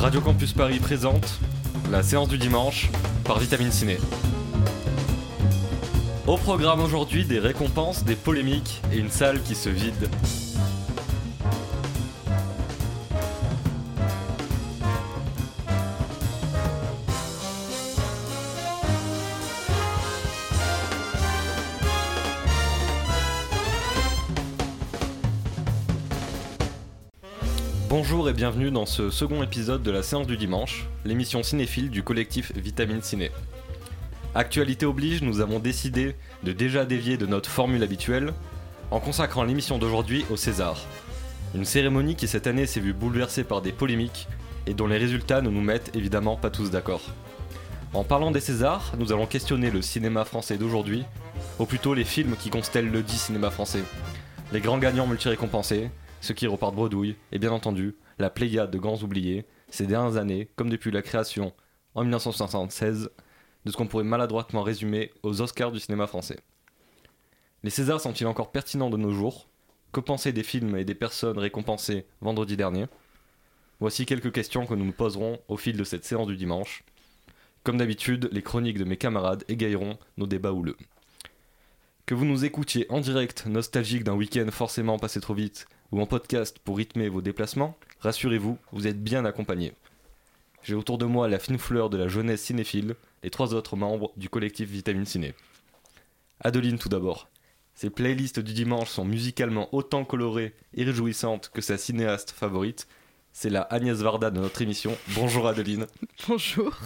Radio Campus Paris présente la séance du dimanche par Vitamine Ciné. Au programme aujourd'hui, des récompenses, des polémiques et une salle qui se vide. Bienvenue dans ce second épisode de la séance du dimanche, l'émission cinéphile du collectif Vitamine Ciné. Actualité oblige, nous avons décidé de déjà dévier de notre formule habituelle en consacrant l'émission d'aujourd'hui au César. Une cérémonie qui cette année s'est vue bouleversée par des polémiques et dont les résultats ne nous mettent évidemment pas tous d'accord. En parlant des Césars, nous allons questionner le cinéma français d'aujourd'hui, ou plutôt les films qui constellent le dit cinéma français. Les grands gagnants multi-récompensés, ceux qui repartent bredouille, et bien entendu, la pléiade de grands oubliés, ces dernières années, comme depuis la création, en 1976, de ce qu'on pourrait maladroitement résumer aux Oscars du cinéma français. Les Césars sont-ils encore pertinents de nos jours? Que penser des films et des personnes récompensées vendredi dernier? Voici quelques questions que nous nous poserons au fil de cette séance du dimanche. Comme d'habitude, les chroniques de mes camarades égayeront nos débats houleux. Que vous nous écoutiez en direct, nostalgique d'un week-end forcément passé trop vite, ou en podcast pour rythmer vos déplacements, rassurez-vous, vous êtes bien accompagnés. J'ai autour de moi la fine fleur de la jeunesse cinéphile, les trois autres membres du collectif Vitamine Ciné. Adeline tout d'abord. Ses playlists du dimanche sont musicalement autant colorées et réjouissantes que sa cinéaste favorite. C'est la Agnès Varda de notre émission. Bonjour Adeline. Bonjour.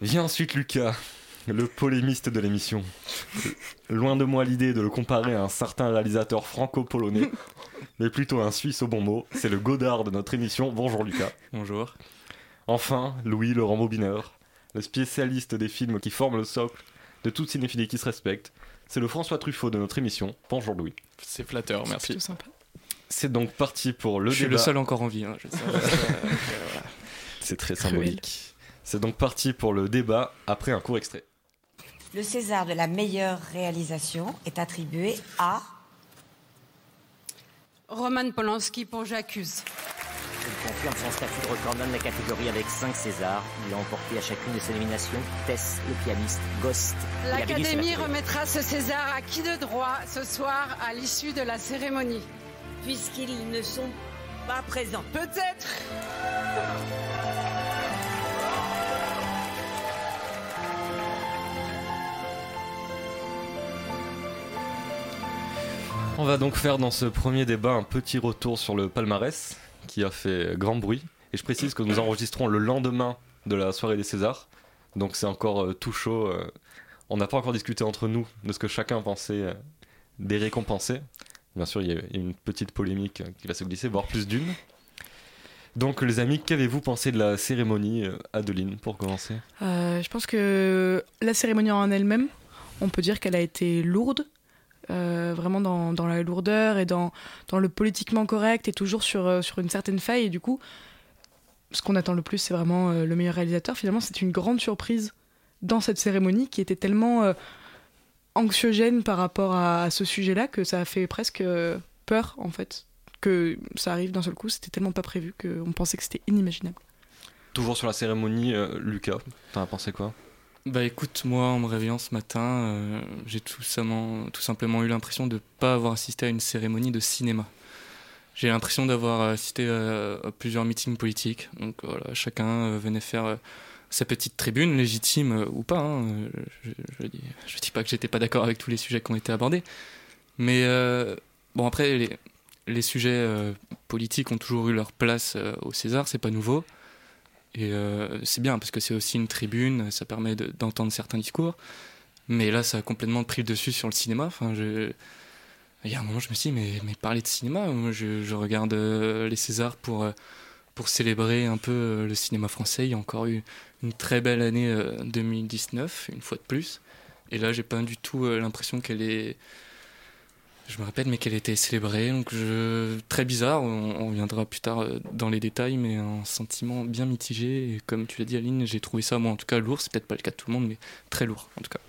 Vient ensuite Lucas, le polémiste de l'émission. Loin de moi l'idée de le comparer à un certain réalisateur franco-polonais, mais plutôt un Suisse au bon mot. C'est le Godard de notre émission. Bonjour Lucas. Bonjour. Enfin, Louis Laurent Bobineur, le spécialiste des films qui forment le socle de toute cinéphilie qui se respecte. C'est le François Truffaut de notre émission. Bonjour Louis. C'est flatteur, C'est merci. C'est donc parti pour le Je suis débat. le seul encore en vie. hein, je. C'est très symbolique. C'est donc parti pour le débat après un court extrait. Le César de la meilleure réalisation est attribué à Roman Polanski pour J'accuse. Il confirme son statut de recordman de la catégorie avec 5 Césars. Il a emporté à chacune de ses nominations Tess, le pianiste, Ghost. L'Académie remettra ce César à qui de droit ce soir à l'issue de la cérémonie? puisqu'ils ne sont pas présents. Peut-être On va donc faire dans ce premier débat un petit retour sur le palmarès qui a fait grand bruit. Et je précise que nous enregistrons le lendemain de la soirée des Césars. Donc c'est encore euh, tout chaud. euh. on n'a pas encore discuté entre nous de ce que chacun pensait euh, des récompensés. Bien sûr, il y a une petite polémique qui va se glisser, voire plus d'une. Donc les amis, qu'avez-vous pensé de la cérémonie, Adeline, pour commencer? Je pense que la cérémonie en elle-même, on peut dire qu'elle a été lourde, euh, vraiment dans, la lourdeur et dans, le politiquement correct et toujours sur, euh, sur une certaine faille. Et du coup, ce qu'on attend le plus, c'est vraiment euh, le meilleur réalisateur. Finalement, c'est une grande surprise dans cette cérémonie qui était tellement anxiogène par rapport à, à ce sujet-là que ça a fait presque peur, en fait. Que ça arrive d'un seul coup, c'était tellement pas prévu qu'on pensait que c'était inimaginable. Toujours sur la cérémonie, Lucas, t'en as pensé quoi? Bah écoute, moi en me réveillant ce matin, euh, j'ai tout, simplement- eu l'impression de ne pas avoir assisté à une cérémonie de cinéma. J'ai l'impression d'avoir assisté à, à plusieurs meetings politiques. Donc voilà, chacun euh, venait faire euh, sa petite tribune, légitime euh, ou pas. hein. Euh, Je, je, dis, pas que j'étais pas d'accord avec tous les sujets qui ont été abordés. Mais euh, bon, après, les, sujets euh, politiques ont toujours eu leur place euh, au César, c'est pas nouveau. Et euh, c'est bien parce que c'est aussi une tribune, ça permet de- d'entendre certains discours. Mais là, ça a complètement pris le dessus sur le cinéma. Enfin. Il y a un moment, je me suis dit, mais, mais parler de cinéma, je, regarde euh, les Césars pour, euh, pour célébrer un peu le cinéma français. Il y a encore eu une très belle année euh, 2019, une fois de plus. Et là, j'ai pas du tout l'impression qu'elle est. Je me répète, mais qu'elle était célébrée. Donc, je... très bizarre. On, on reviendra plus tard euh, dans les détails, mais un sentiment bien mitigé. Et comme tu l'as dit, Aline, j'ai trouvé ça, moi, en tout cas, lourd. C'est peut-être pas le cas de tout le monde, mais très lourd, en tout cas.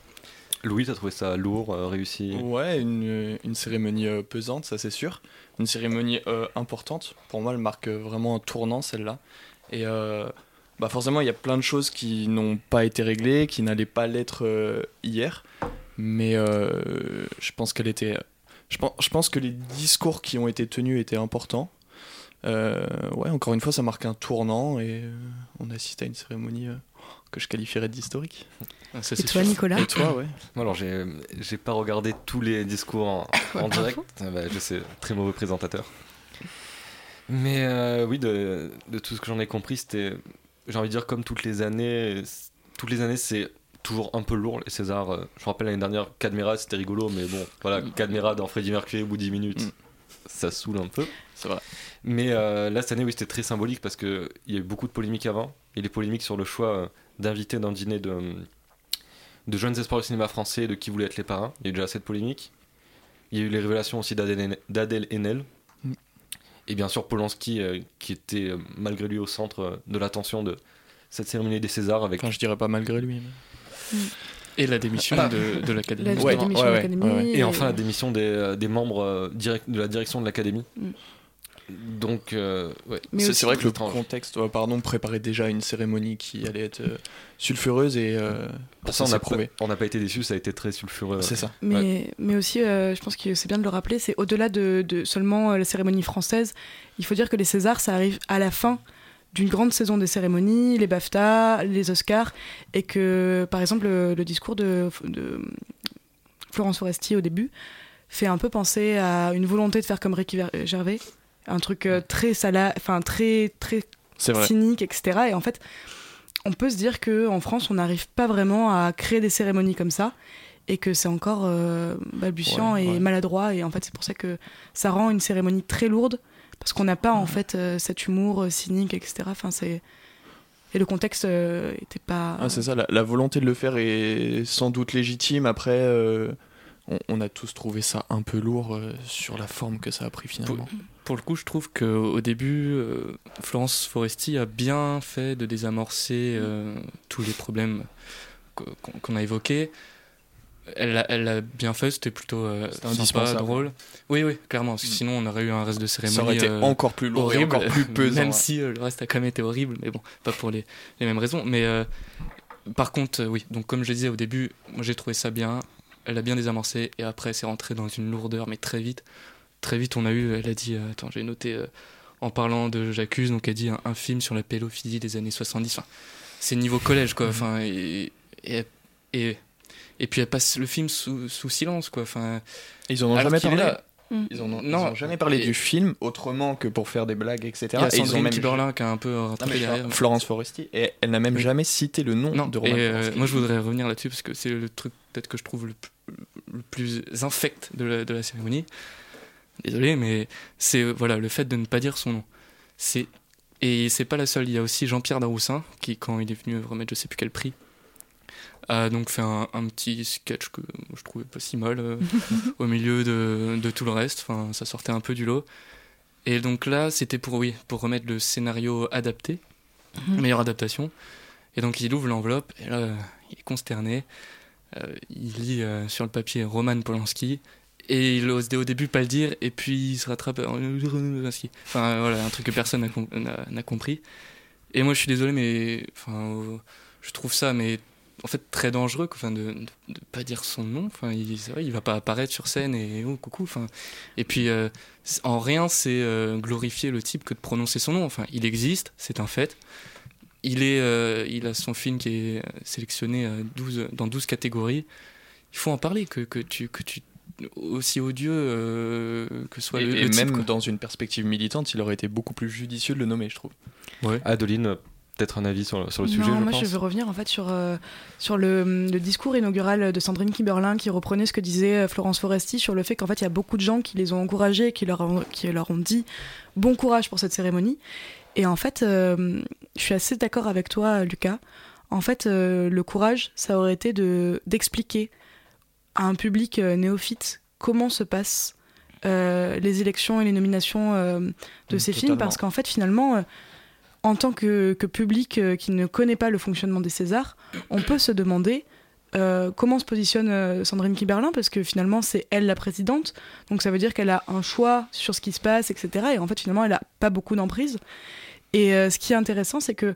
Louis, t'as trouvé ça lourd, euh, réussi? Ouais, une, une cérémonie euh, pesante, ça c'est sûr. Une cérémonie euh, importante. Pour moi, elle marque euh, vraiment un tournant, celle-là. Et bah forcément, il y a plein de choses qui n'ont pas été réglées, qui n'allaient pas l'être hier. Mais je pense qu'elle était. Je pense, je pense que les discours qui ont été tenus étaient importants. ouais, encore une fois, ça marque un tournant et on assiste à une cérémonie que je qualifierais d'historique. Ah, et toi, Nicolas Et toi, ouais. Alors, j'ai, j'ai pas regardé tous les discours en, direct. Ah bah, je sais, très mauvais présentateur. Mais euh, oui, de, de, tout ce que j'en ai compris, c'était, j'ai envie de dire, comme toutes les années, toutes les années, c'est toujours un peu lourd les Césars. Euh, je me rappelle l'année dernière, Cadmera, c'était rigolo, mais bon, voilà, mm. Cadmera dans Freddie Mercury au bout de 10 minutes, mm. ça saoule un peu. C'est vrai. Mais euh, là, cette année, oui, c'était très symbolique parce qu'il y a eu beaucoup de polémiques avant. Et les polémiques sur le choix d'inviter dans le dîner de, de jeunes espoirs du cinéma français de qui voulaient être les parrains. Il y a eu déjà cette polémique. Il y a eu les révélations aussi d'Adèle Haenel. Mm. Et bien sûr Polanski, euh, qui était euh, malgré lui au centre euh, de l'attention de cette cérémonie des Césars. Avec... Enfin, je dirais pas malgré lui. Mm. Et la démission ah. de, de l'Académie. et... enfin la démission des, des membres direct, de la direction de l'Académie. Mm. Donc, euh, ouais. c'est vrai que le contexte, pardon, préparait déjà une cérémonie qui allait être euh, sulfureuse et euh, ça, on a prouvé. On n'a pas été déçus, ça a été très sulfureux. C'est ça. Mais, mais aussi, je pense que c'est bien de le rappeler, c'est au-delà de, de, seulement la cérémonie française. Il faut dire que les Césars, ça arrive à la fin d'une grande saison des cérémonies, les BAFTA, les Oscars, et que, par exemple, le, discours de, de Florence Foresti au début fait un peu penser à une volonté de faire comme Ricky Gervais un truc euh, très sala, enfin très très cynique, etc. Et en fait, on peut se dire que en France, on n'arrive pas vraiment à créer des cérémonies comme ça et que c'est encore euh, balbutiant et maladroit. Et en fait, c'est pour ça que ça rend une cérémonie très lourde parce qu'on n'a pas en fait euh, cet humour cynique, etc. Enfin, c'est et le contexte n'était pas. Ah, c'est ça. La, la, volonté de le faire est sans doute légitime. Après on, a tous trouvé ça un peu lourd euh, sur la forme que ça a pris finalement. Pour, le coup, je trouve qu'au début, euh, Florence Foresti a bien fait de désamorcer euh, tous les problèmes qu'on a évoqués. Elle l'a bien fait, c'était plutôt sympa, drôle. Oui, oui, clairement, parce que mm. sinon on aurait eu un reste de cérémonie. Ça aurait été encore plus lourd horrible, encore plus pesant. Même si le reste a quand même été horrible, mais bon, pas pour les, les mêmes raisons. Mais par contre, oui, donc comme je disais au début, moi j'ai trouvé ça bien elle a bien désamorcé et après c'est rentré dans une lourdeur mais très vite très vite on a eu elle a dit euh, attends j'ai noté euh, en parlant de j'accuse donc elle dit un, film sur la pédophilie des années 70 enfin, c'est niveau collège quoi mhm. enfin et, et, et, puis elle passe le film sous, sous silence quoi enfin ils en ont jamais parlé là, mm. ils, en ont, non, jamais parlé du film autrement que pour faire des blagues, etc. Il y a Sandrine Kiberlin qui a un peu rattrapé derrière. Florence Foresti. Et elle n'a même jamais cité le nom de Roman euh, moi, je voudrais revenir là-dessus parce que c'est le truc peut-être que je trouve le, le plus infect de la, de la, cérémonie. Désolé, mais c'est voilà le fait de ne pas dire son nom. C'est et c'est pas la seule. Il y a aussi Jean-Pierre Daroussin qui, quand il est venu remettre je sais plus quel prix, a donc fait un, petit sketch que je trouvais pas si mal euh, au milieu de, de, tout le reste. Enfin, ça sortait un peu du lot. Et donc là, c'était pour oui, pour remettre le scénario adapté, mhm. meilleure adaptation. Et donc il ouvre l'enveloppe et là, il est consterné. Euh, il lit euh, sur le papier Roman Polanski et il ose au début pas le dire et puis il se rattrape enfin voilà un truc que personne n'a compris et moi je suis désolé mais enfin je trouve ça mais en fait très dangereux enfin de, de, pas dire son nom enfin il vrai, il va pas apparaître sur scène et oh coucou enfin et puis euh, en rien c'est glorifier le type que de prononcer son nom enfin il existe c'est un fait il, est, euh, il a son film qui est sélectionné 12, dans 12 catégories. Il faut en parler, que, que, tu, que tu aussi odieux euh, que soit et, le, et même dans une perspective militante, il aurait été beaucoup plus judicieux de le nommer, je trouve. Ouais. Adeline, peut-être un avis sur, sur le sujet. Non, je moi pense. je veux revenir en fait sur, euh, sur le, le, discours inaugural de Sandrine Kiberlin qui reprenait ce que disait Florence Foresti sur le fait qu'en fait il y a beaucoup de gens qui les ont encouragés, qui leur ont, qui leur ont dit bon courage pour cette cérémonie. Et en fait, euh, je suis assez d'accord avec toi, Lucas. En fait, euh, le courage, ça aurait été de d'expliquer à un public euh, néophyte comment se passent les élections et les nominations de mmh, ces films, parce qu'en fait, finalement, en tant que, public qui ne connaît pas le fonctionnement des Césars, on peut se demander euh, comment se positionne euh, Sandrine Kiberlin Parce que finalement, c'est elle la présidente. Donc ça veut dire qu'elle a un choix sur ce qui se passe, etc. Et en fait, finalement, elle n'a pas beaucoup d'emprise. Et ce qui est intéressant, c'est que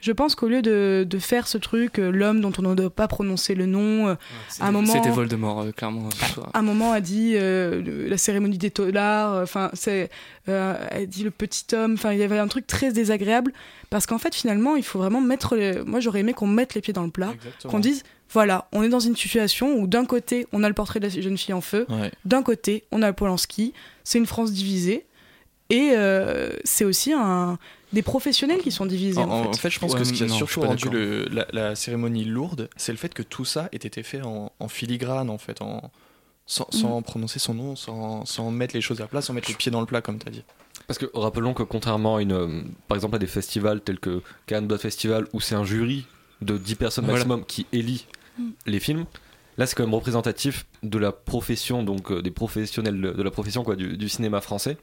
je pense qu'au lieu de, de, faire ce truc, euh, l'homme dont on ne doit pas prononcer le nom, euh, à un moment. C'était Voldemort, euh, clairement. À un moment, a dit la cérémonie des dollars, enfin, c'est. a dit le petit homme, enfin, il y avait un truc très désagréable, parce qu'en fait, finalement, il faut vraiment mettre. Moi, j'aurais aimé qu'on mette les pieds dans le plat, qu'on dise voilà, on est dans une situation où d'un côté, on a le portrait de la jeune fille en feu, d'un côté, on a le Polanski, c'est une France divisée, et c'est aussi un, des professionnels qui sont divisés. En, fait. je pense que ce qui a surtout rendu la, cérémonie lourde, c'est le fait que tout ça ait été fait en, filigrane, en fait, en, sans, mm. prononcer son nom, sans, sans, mettre les choses à plat, sans mettre les pieds dans le plat, comme tu as dit. Parce que rappelons que contrairement à une, euh, par exemple à des festivals tels que Cannes Blood Festival, où c'est un jury de 10 personnes maximum qui élit mm. les films, là c'est quand même représentatif de la profession, donc euh, des professionnels de, la profession quoi, du, du cinéma français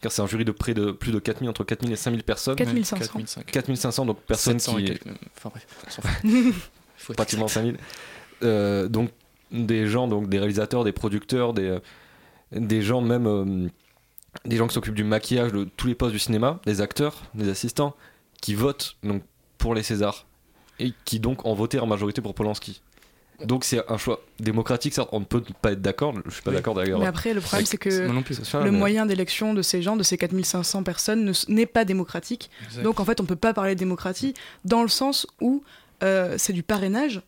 car c'est un jury de près de plus de 4000, entre 4000 et 5000 personnes. 4500. 4500, donc personnes qui. Enfin bref, pratiquement 5000. Euh, donc des gens, donc des réalisateurs, des producteurs, des, euh, des gens même. Euh, des gens qui s'occupent du maquillage, de tous les postes du cinéma, des acteurs, des assistants, qui votent donc, pour les Césars et qui donc ont voté en majorité pour Polanski. Donc c'est un choix démocratique, certes, on ne peut pas être d'accord, je suis pas d'accord d'ailleurs. Mais après, le problème c'est que le moyen d'élection de ces gens, de ces 4500 personnes, n'est pas démocratique. Donc en fait, on peut pas parler de démocratie dans le sens où euh, c'est du parrainage,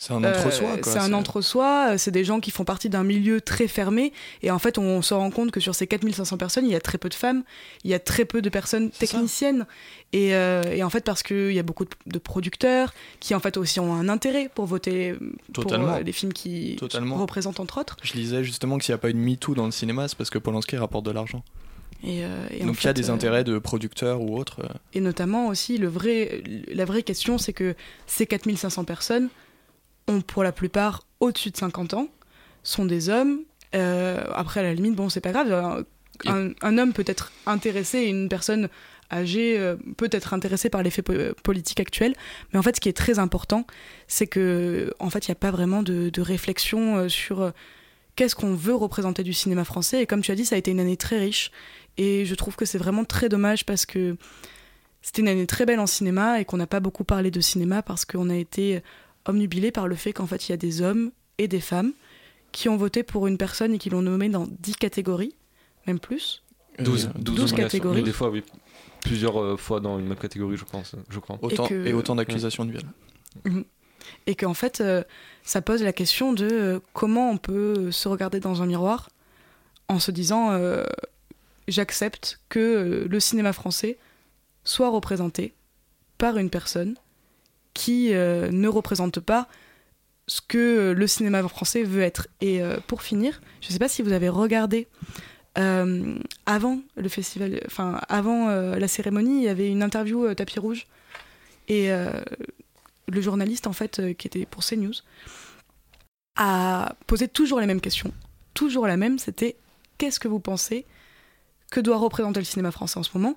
c'est un entre-soi. Euh, c'est un entre-soi, c'est des gens qui font partie d'un milieu très fermé. Et en fait, on se rend compte que sur ces 4500 personnes, il y a très peu de femmes, il y a très peu de personnes techniciennes. Et, euh, et, en fait, parce qu'il y a beaucoup de producteurs qui, en fait, aussi ont un intérêt pour voter pour euh, les films qui représentent, entre autres. Je lisais justement que s'il n'y a pas une MeToo dans le cinéma, c'est parce que Polanski rapporte de l'argent. Et, Donc il y a des intérêts de producteurs ou autres. Et notamment aussi, le vrai, la vraie question, c'est que ces 4500 personnes, ont pour la plupart au-dessus de 50 ans, sont des hommes. Euh, après, à la limite, bon, c'est pas grave. Un, homme peut être intéressé, une personne âgée euh, peut être intéressée par les faits politiques actuels. Mais en fait, ce qui est très important, c'est que, en fait, il n'y a pas vraiment de, réflexion euh, sur qu'est-ce qu'on veut représenter du cinéma français. Et comme tu as dit, ça a été une année très riche. Et je trouve que c'est vraiment très dommage parce que c'était une année très belle en cinéma et qu'on n'a pas beaucoup parlé de cinéma parce qu'on a été omnubilé par le fait qu'en fait il y a des hommes et des femmes qui ont voté pour une personne et qui l'ont nommé dans 10 catégories, même plus. 12, 12, catégories. des fois, oui. Plusieurs euh, fois dans une même catégorie, je pense. Je crois. Autant, et, autant d'accusations de viol. Mhm. Et qu'en fait, euh, ça pose la question de euh, comment on peut se regarder dans un miroir en se disant j'accepte que le cinéma français soit représenté par une personne qui euh, ne représente pas ce que le cinéma français veut être. Et euh, pour finir, je ne sais pas si vous avez regardé euh, avant le festival, enfin avant la cérémonie, il y avait une interview tapis rouge et le journaliste en fait qui était pour CNews a posé toujours les mêmes questions, toujours la même. C'était qu'est-ce que vous pensez que doit représenter le cinéma français en ce moment,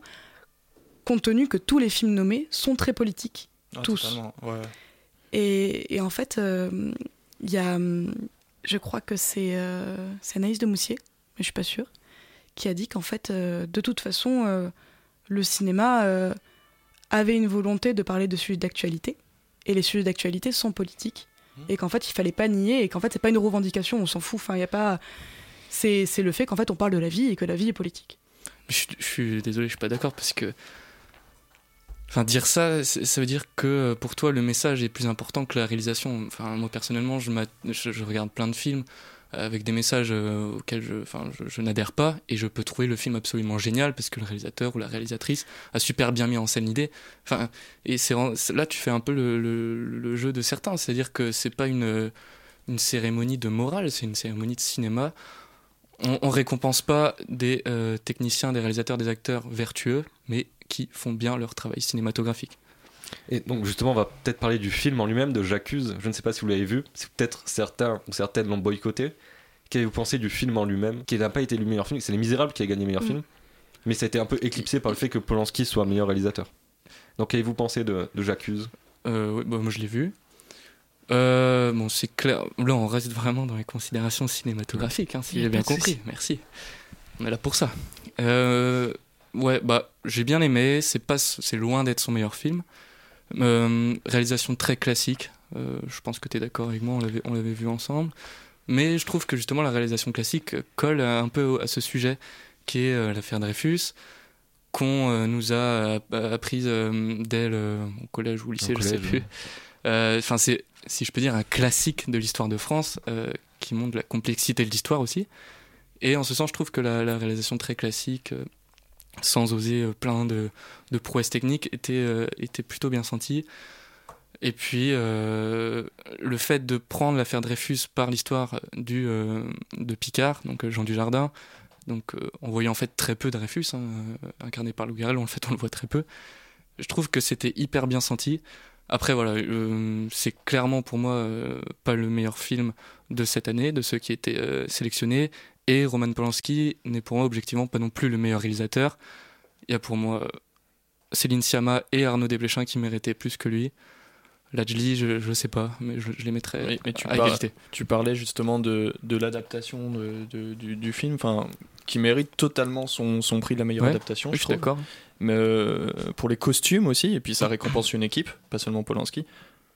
compte tenu que tous les films nommés sont très politiques ah, tous. Et, et, en fait, il euh, y a, je crois que c'est euh, Anaïs de Moussier, mais je suis pas sûre, qui a dit qu'en fait, euh, de toute façon, le cinéma avait une volonté de parler de sujets d'actualité, et les sujets d'actualité sont politiques, mmh. et qu'en fait, il fallait pas nier, et qu'en fait, c'est pas une revendication, on s'en fout, enfin, il y a pas... C'est le fait qu'en fait, on parle de la vie et que la vie est politique. Je, je suis désolé, je suis pas d'accord, parce que Enfin, dire ça, ça veut dire que euh, pour toi, le message est plus important que la réalisation. Enfin, moi, personnellement, je, je, regarde plein de films euh, avec des messages euh, auxquels je, enfin, je, n'adhère pas et je peux trouver le film absolument génial parce que le réalisateur ou la réalisatrice a super bien mis en scène l'idée. Enfin, et là, tu fais un peu le, jeu de certains. C'est-à-dire que c'est pas une, une cérémonie de morale, c'est une cérémonie de cinéma. On, on récompense pas des techniciens, des réalisateurs, des acteurs vertueux, mais qui font bien leur travail cinématographique. Et donc justement, on va peut-être parler du film en lui-même, de J'accuse. Je ne sais pas si vous l'avez vu, si peut-être certains ou certaines l'ont boycotté. Qu'avez-vous pensé du film en lui-même Qui n'a pas été le meilleur film, c'est Les Misérables qui a gagné meilleur mm. film, mais ça a été un peu éclipsé par le fait que Polanski soit meilleur réalisateur. Donc qu'avez-vous pensé de, de J'accuse? Euh, bah, Moi je l'ai vu. Euh, bon, c'est clair. Là, on reste vraiment dans les considérations cinématographiques, hein, si j'ai bien compris. Merci. On est là pour ça. Euh, ouais, bah j'ai bien aimé. C'est pas, c'est loin d'être son meilleur film. Euh, réalisation très classique. Euh, je pense que tu es d'accord avec moi. On l'avait, on l'avait vu ensemble. Mais je trouve que justement la réalisation classique colle un peu à ce sujet qui est euh, l'affaire Dreyfus qu'on euh, nous a apprise dès le au collège ou au lycée, je sais plus. Enfin, c'est, si je peux dire, un classique de l'histoire de France qui montre la complexité de l'histoire aussi. Et en ce sens, je trouve que la, réalisation très classique, sans oser euh, plein de, prouesses techniques, était, euh, était plutôt bien sentie. Et puis, le fait de prendre l'affaire Dreyfus par l'histoire du de Picard, donc Jean Dujardin, donc on voyait en fait très peu Dreyfus, hein, incarné par Lou Garrel, en fait on le voit très peu. Je trouve que c'était hyper bien senti. Après, voilà, c'est clairement pour moi pas le meilleur film de cette année, de ceux qui étaient sélectionnés. Et Roman Polanski n'est pour moi objectivement pas non plus le meilleur réalisateur. Il y a pour moi Céline Sciamma et Arnaud Desplechin qui méritaient plus que lui. Lajli, je, je sais pas, mais je, les mettrais mais tu à égalité. Tu parlais justement de, de l'adaptation de, du, du, film, qui mérite totalement son, son, prix de la meilleure adaptation. je suis d'accord. Mais euh, pour les costumes aussi, et puis ça récompense une équipe, pas seulement Polanski.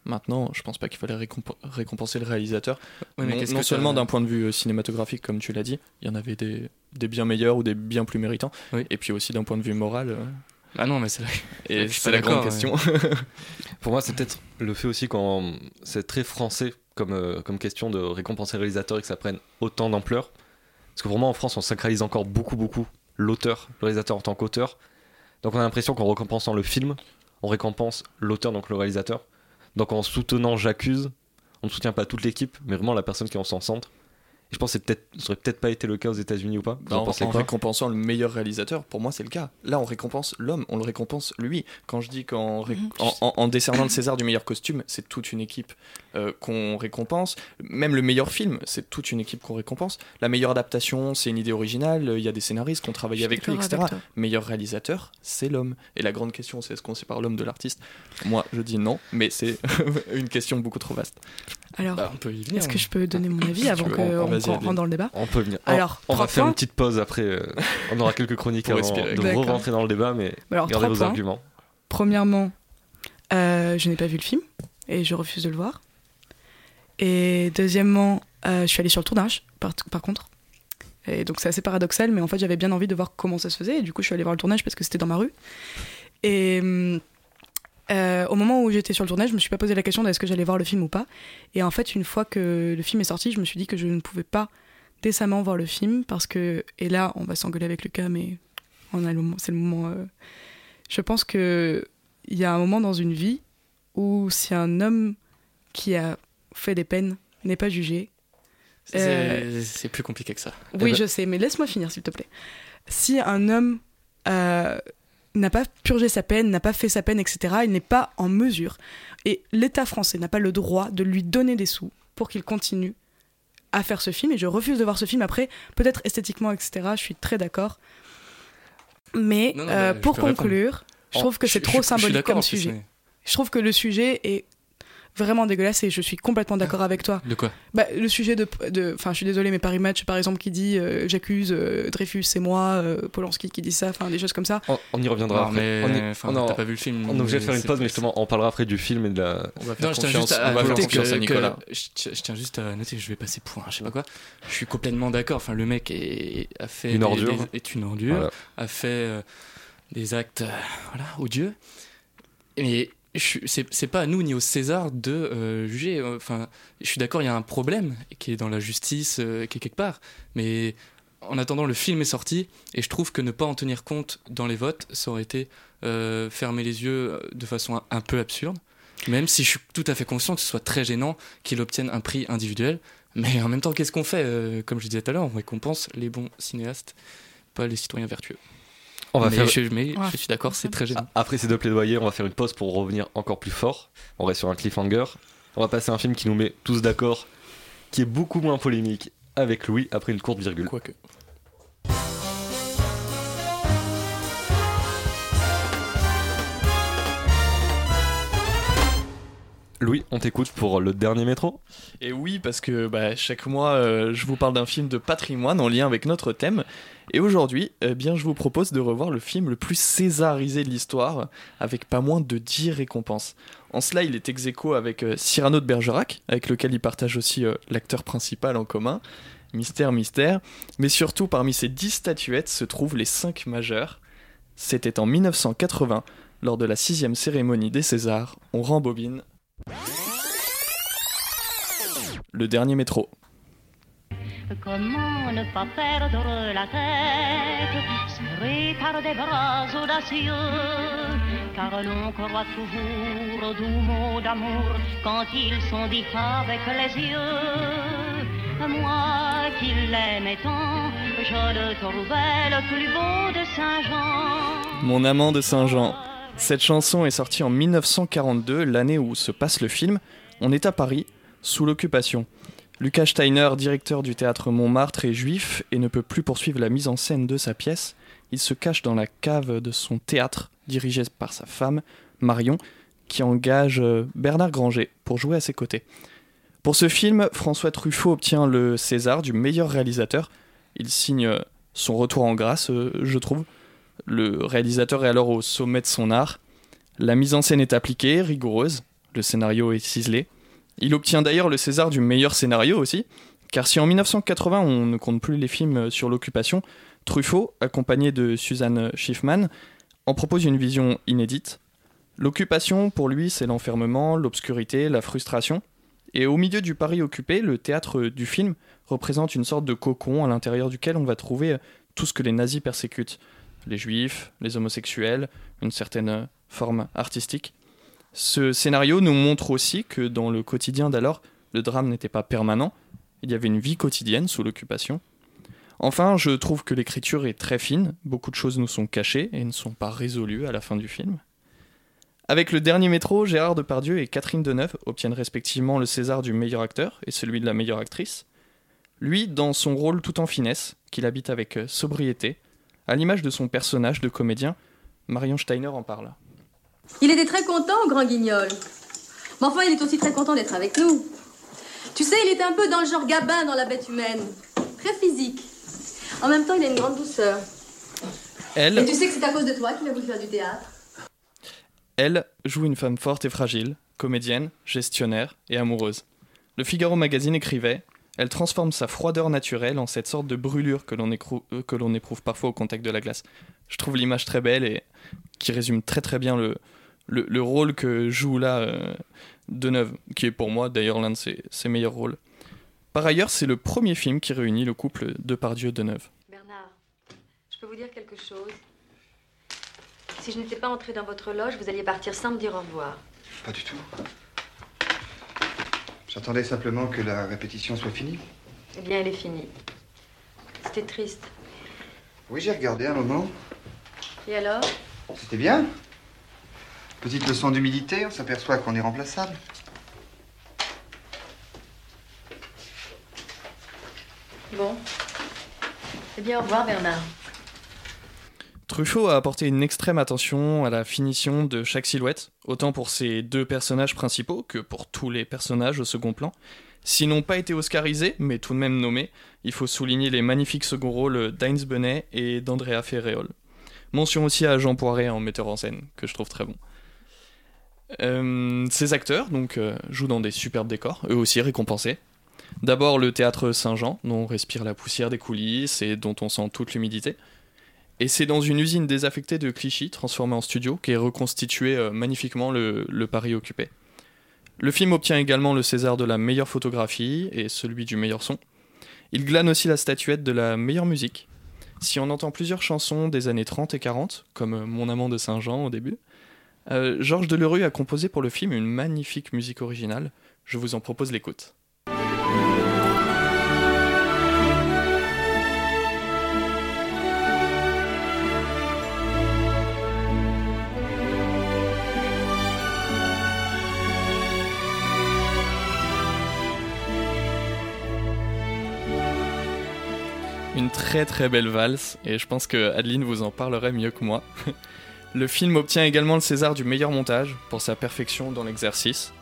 Maintenant, je pense pas qu'il fallait récompenser le réalisateur. non, seulement d'un point de vue euh, cinématographique, comme tu l'as dit, il y en avait des, des, bien meilleurs ou des bien plus méritants. Et puis aussi d'un point de vue moral. Euh, ah non, mais c'est la, c'est la grande question. Pour moi, c'est peut-être le fait aussi quand c'est très français comme, euh, comme question de récompenser le réalisateur et que ça prenne autant d'ampleur. Parce que pour moi, en France, on sacralise encore beaucoup, beaucoup l'auteur, le réalisateur en tant qu'auteur. Donc on a l'impression qu'en récompensant le film, on récompense l'auteur, donc le réalisateur. Donc en soutenant J'accuse, on ne soutient pas toute l'équipe, mais vraiment la personne qui en son centre je pense que ça aurait peut-être pas été le cas aux États-Unis ou pas. en, récompensant le meilleur réalisateur, pour moi c'est le cas. Là, on récompense l'homme, on le récompense lui. Quand je dis qu'en mhm. en, décernant le César du meilleur costume, c'est toute une équipe euh, qu'on récompense. Même le meilleur film, c'est toute une équipe qu'on récompense. La meilleure adaptation, c'est une idée originale. Il y a des scénaristes qui ont travaillé avec lui, etc. Meilleur réalisateur, c'est l'homme. Et la grande question, c'est est-ce qu'on sépare l'homme de l'artiste? Moi, je dis non, mais c'est une question beaucoup trop vaste. Alors, bah, est-ce que je peux donner mon avis avant qu'on rentre dans le débat On peut venir. Alors, on va faire une petite pause après. Euh, on aura quelques chroniques avant de rentrer dans le débat, mais Alors, gardez vos arguments. Premièrement, euh, je n'ai pas vu le film et je refuse de le voir. Et deuxièmement, euh, je suis allée sur le tournage, par, par contre. Et donc c'est assez paradoxal, mais en fait j'avais bien envie de voir comment ça se faisait. Et du coup, je suis allée voir le tournage parce que c'était dans ma rue. Et hum, euh, au moment où j'étais sur le tournage, je me suis pas posé la question de est-ce que j'allais voir le film ou pas. Et en fait, une fois que le film est sorti, je me suis dit que je ne pouvais pas décemment voir le film parce que et là, on va s'engueuler avec Lucas, mais on a c'est le moment. Euh, je pense que il y a un moment dans une vie où si un homme qui a fait des peines n'est pas jugé. C'est euh, plus compliqué que ça. Oui, eh ben je sais, mais laisse-moi finir, s'il te plaît. Si un homme n'a pas purgé sa peine, n'a pas fait sa peine, etc., il n'est pas en mesure. Et l'État français n'a pas le droit de lui donner des sous pour qu'il continue à faire ce film. Et je refuse de voir ce film après, peut-être esthétiquement, etc., je suis très d'accord. Mais euh, pour conclure, je trouve que c'est trop symbolique comme sujet. Je trouve que le sujet est vraiment dégueulasse et je suis complètement d'accord avec toi. De quoi? Bah, Le sujet de. Enfin, je suis désolée, mais Paris Match, par exemple, qui dit euh, J'accuse euh, Dreyfus, c'est moi, euh, Polanski qui dit ça, enfin, des choses comme ça. On, y reviendra non, Mais... On est... pas vu le film. On est obligé de faire une pause, mais justement, on parlera après du film et de la. On va faire confiance, à, on va faire confiance à Nicolas. je, tiens juste à noter, je vais passer pour un je sais pas quoi. Je suis complètement d'accord. Enfin, le mec est, a fait. Une ordure. est une ordure. A fait des actes voilà, odieux. Mais c'est pas à nous ni au César de euh, juger. Enfin, je suis d'accord, il y a un problème qui est dans la justice, euh, qui est quelque part. Mais en attendant, le film est sorti et je trouve que ne pas en tenir compte dans les votes, ça aurait été euh, fermer les yeux de façon un, peu absurde. Même si je suis tout à fait conscient que ce soit très gênant qu'il obtienne un prix individuel. Mais en même temps, qu'est-ce qu'on fait Comme je disais tout à l'heure, on récompense les bons cinéastes, pas les citoyens vertueux. On va mais faire... je, je suis d'accord, c'est très gênant. Après ces deux plaidoyers, on va faire une pause pour revenir encore plus fort. On reste sur un cliffhanger. On va passer à un film qui nous met tous d'accord, qui est beaucoup moins polémique avec Louis après une courte virgule. Quoique. Louis, on t'écoute pour le dernier métro Et oui, parce que bah, chaque mois, euh, je vous parle d'un film de patrimoine en lien avec notre thème. Et aujourd'hui, eh bien, je vous propose de revoir le film le plus césarisé de l'histoire, avec pas moins de 10 récompenses. En cela, il est ex aequo avec euh, Cyrano de Bergerac, avec lequel il partage aussi euh, l'acteur principal en commun. Mystère, mystère. Mais surtout, parmi ces 10 statuettes se trouvent les 5 majeures. C'était en 1980, lors de la sixième cérémonie des Césars. On rembobine. Le dernier métro. Comment ne pas perdre la tête, serré par des bras audacieux, car l'on croit toujours aux doux mots d'amour quand ils sont dits avec les yeux. Moi qui l'aimais tant, je le trouvais le plus beau de Saint-Jean. Mon amant de Saint-Jean. Cette chanson est sortie en 1942, l'année où se passe le film. On est à Paris, sous l'occupation. Lucas Steiner, directeur du théâtre Montmartre, est juif et ne peut plus poursuivre la mise en scène de sa pièce. Il se cache dans la cave de son théâtre, dirigé par sa femme, Marion, qui engage euh, Bernard Granger pour jouer à ses côtés. Pour ce film, François Truffaut obtient le César du meilleur réalisateur. Il signe euh, son retour en grâce, euh, je trouve. Le réalisateur est alors au sommet de son art. La mise en scène est appliquée, rigoureuse. Le scénario est ciselé. Il obtient d'ailleurs le César du meilleur scénario aussi, car si en 1980 on ne compte plus les films sur l'occupation, Truffaut, accompagné de Suzanne Schiffman, en propose une vision inédite. L'occupation, pour lui, c'est l'enfermement, l'obscurité, la frustration. Et au milieu du Paris occupé, le théâtre du film représente une sorte de cocon à l'intérieur duquel on va trouver tout ce que les nazis persécutent. Les juifs, les homosexuels, une certaine forme artistique. Ce scénario nous montre aussi que dans le quotidien d'alors, le drame n'était pas permanent, il y avait une vie quotidienne sous l'occupation. Enfin, je trouve que l'écriture est très fine, beaucoup de choses nous sont cachées et ne sont pas résolues à la fin du film. Avec le dernier métro, Gérard Depardieu et Catherine Deneuve obtiennent respectivement le César du meilleur acteur et celui de la meilleure actrice. Lui, dans son rôle tout en finesse, qu'il habite avec sobriété, à l'image de son personnage de comédien, Marion Steiner en parle. Il était très content, grand guignol. Mais enfin, il est aussi très content d'être avec nous. Tu sais, il est un peu dans le genre Gabin dans la bête humaine. Très physique. En même temps, il a une grande douceur. Elle. Et tu sais que c'est à cause de toi qu'il a voulu faire du théâtre. Elle joue une femme forte et fragile, comédienne, gestionnaire et amoureuse. Le Figaro magazine écrivait Elle transforme sa froideur naturelle en cette sorte de brûlure que l'on euh, éprouve parfois au contact de la glace. Je trouve l'image très belle et qui résume très très bien le, le, rôle que joue là euh, Deneuve, qui est pour moi d'ailleurs l'un de ses, ses, meilleurs rôles. Par ailleurs, c'est le premier film qui réunit le couple Depardieu-Deneuve. Bernard, je peux vous dire quelque chose? Si je n'étais pas entré dans votre loge, vous alliez partir sans me dire au revoir. Pas du tout. J'attendais simplement que la répétition soit finie. Eh bien, elle est finie. C'était triste. Oui, j'ai regardé un moment. Et alors? C'était bien. Petite leçon d'humilité, on s'aperçoit qu'on est remplaçable. Bon. Eh bien, au revoir, Bernard. Truffaut a apporté une extrême attention à la finition de chaque silhouette, autant pour ses deux personnages principaux que pour tous les personnages au second plan. S'ils n'ont pas été oscarisés, mais tout de même nommés, il faut souligner les magnifiques second rôles d'Heinz Benet et d'Andrea Ferreol. Mention aussi à Jean Poiret en metteur en scène, que je trouve très bon. Euh, ces acteurs donc euh, jouent dans des superbes décors, eux aussi récompensés. D'abord le théâtre Saint-Jean, dont on respire la poussière des coulisses et dont on sent toute l'humidité. Et c'est dans une usine désaffectée de Clichy, transformée en studio, qu'est reconstitué euh, magnifiquement le, le, Paris occupé. Le film obtient également le César de la meilleure photographie et celui du meilleur son. Il glane aussi la statuette de la meilleure musique. Si on entend plusieurs chansons des années 30 et 40, comme Mon amant de Saint-Jean au début, euh, Georges Delerue a composé pour le film une magnifique musique originale. Je vous en propose l'écoute. Une très très belle valse, et je pense que Adeline vous en parlerait mieux que moi. Le film obtient également le César du meilleur montage pour sa perfection dans l'exercice.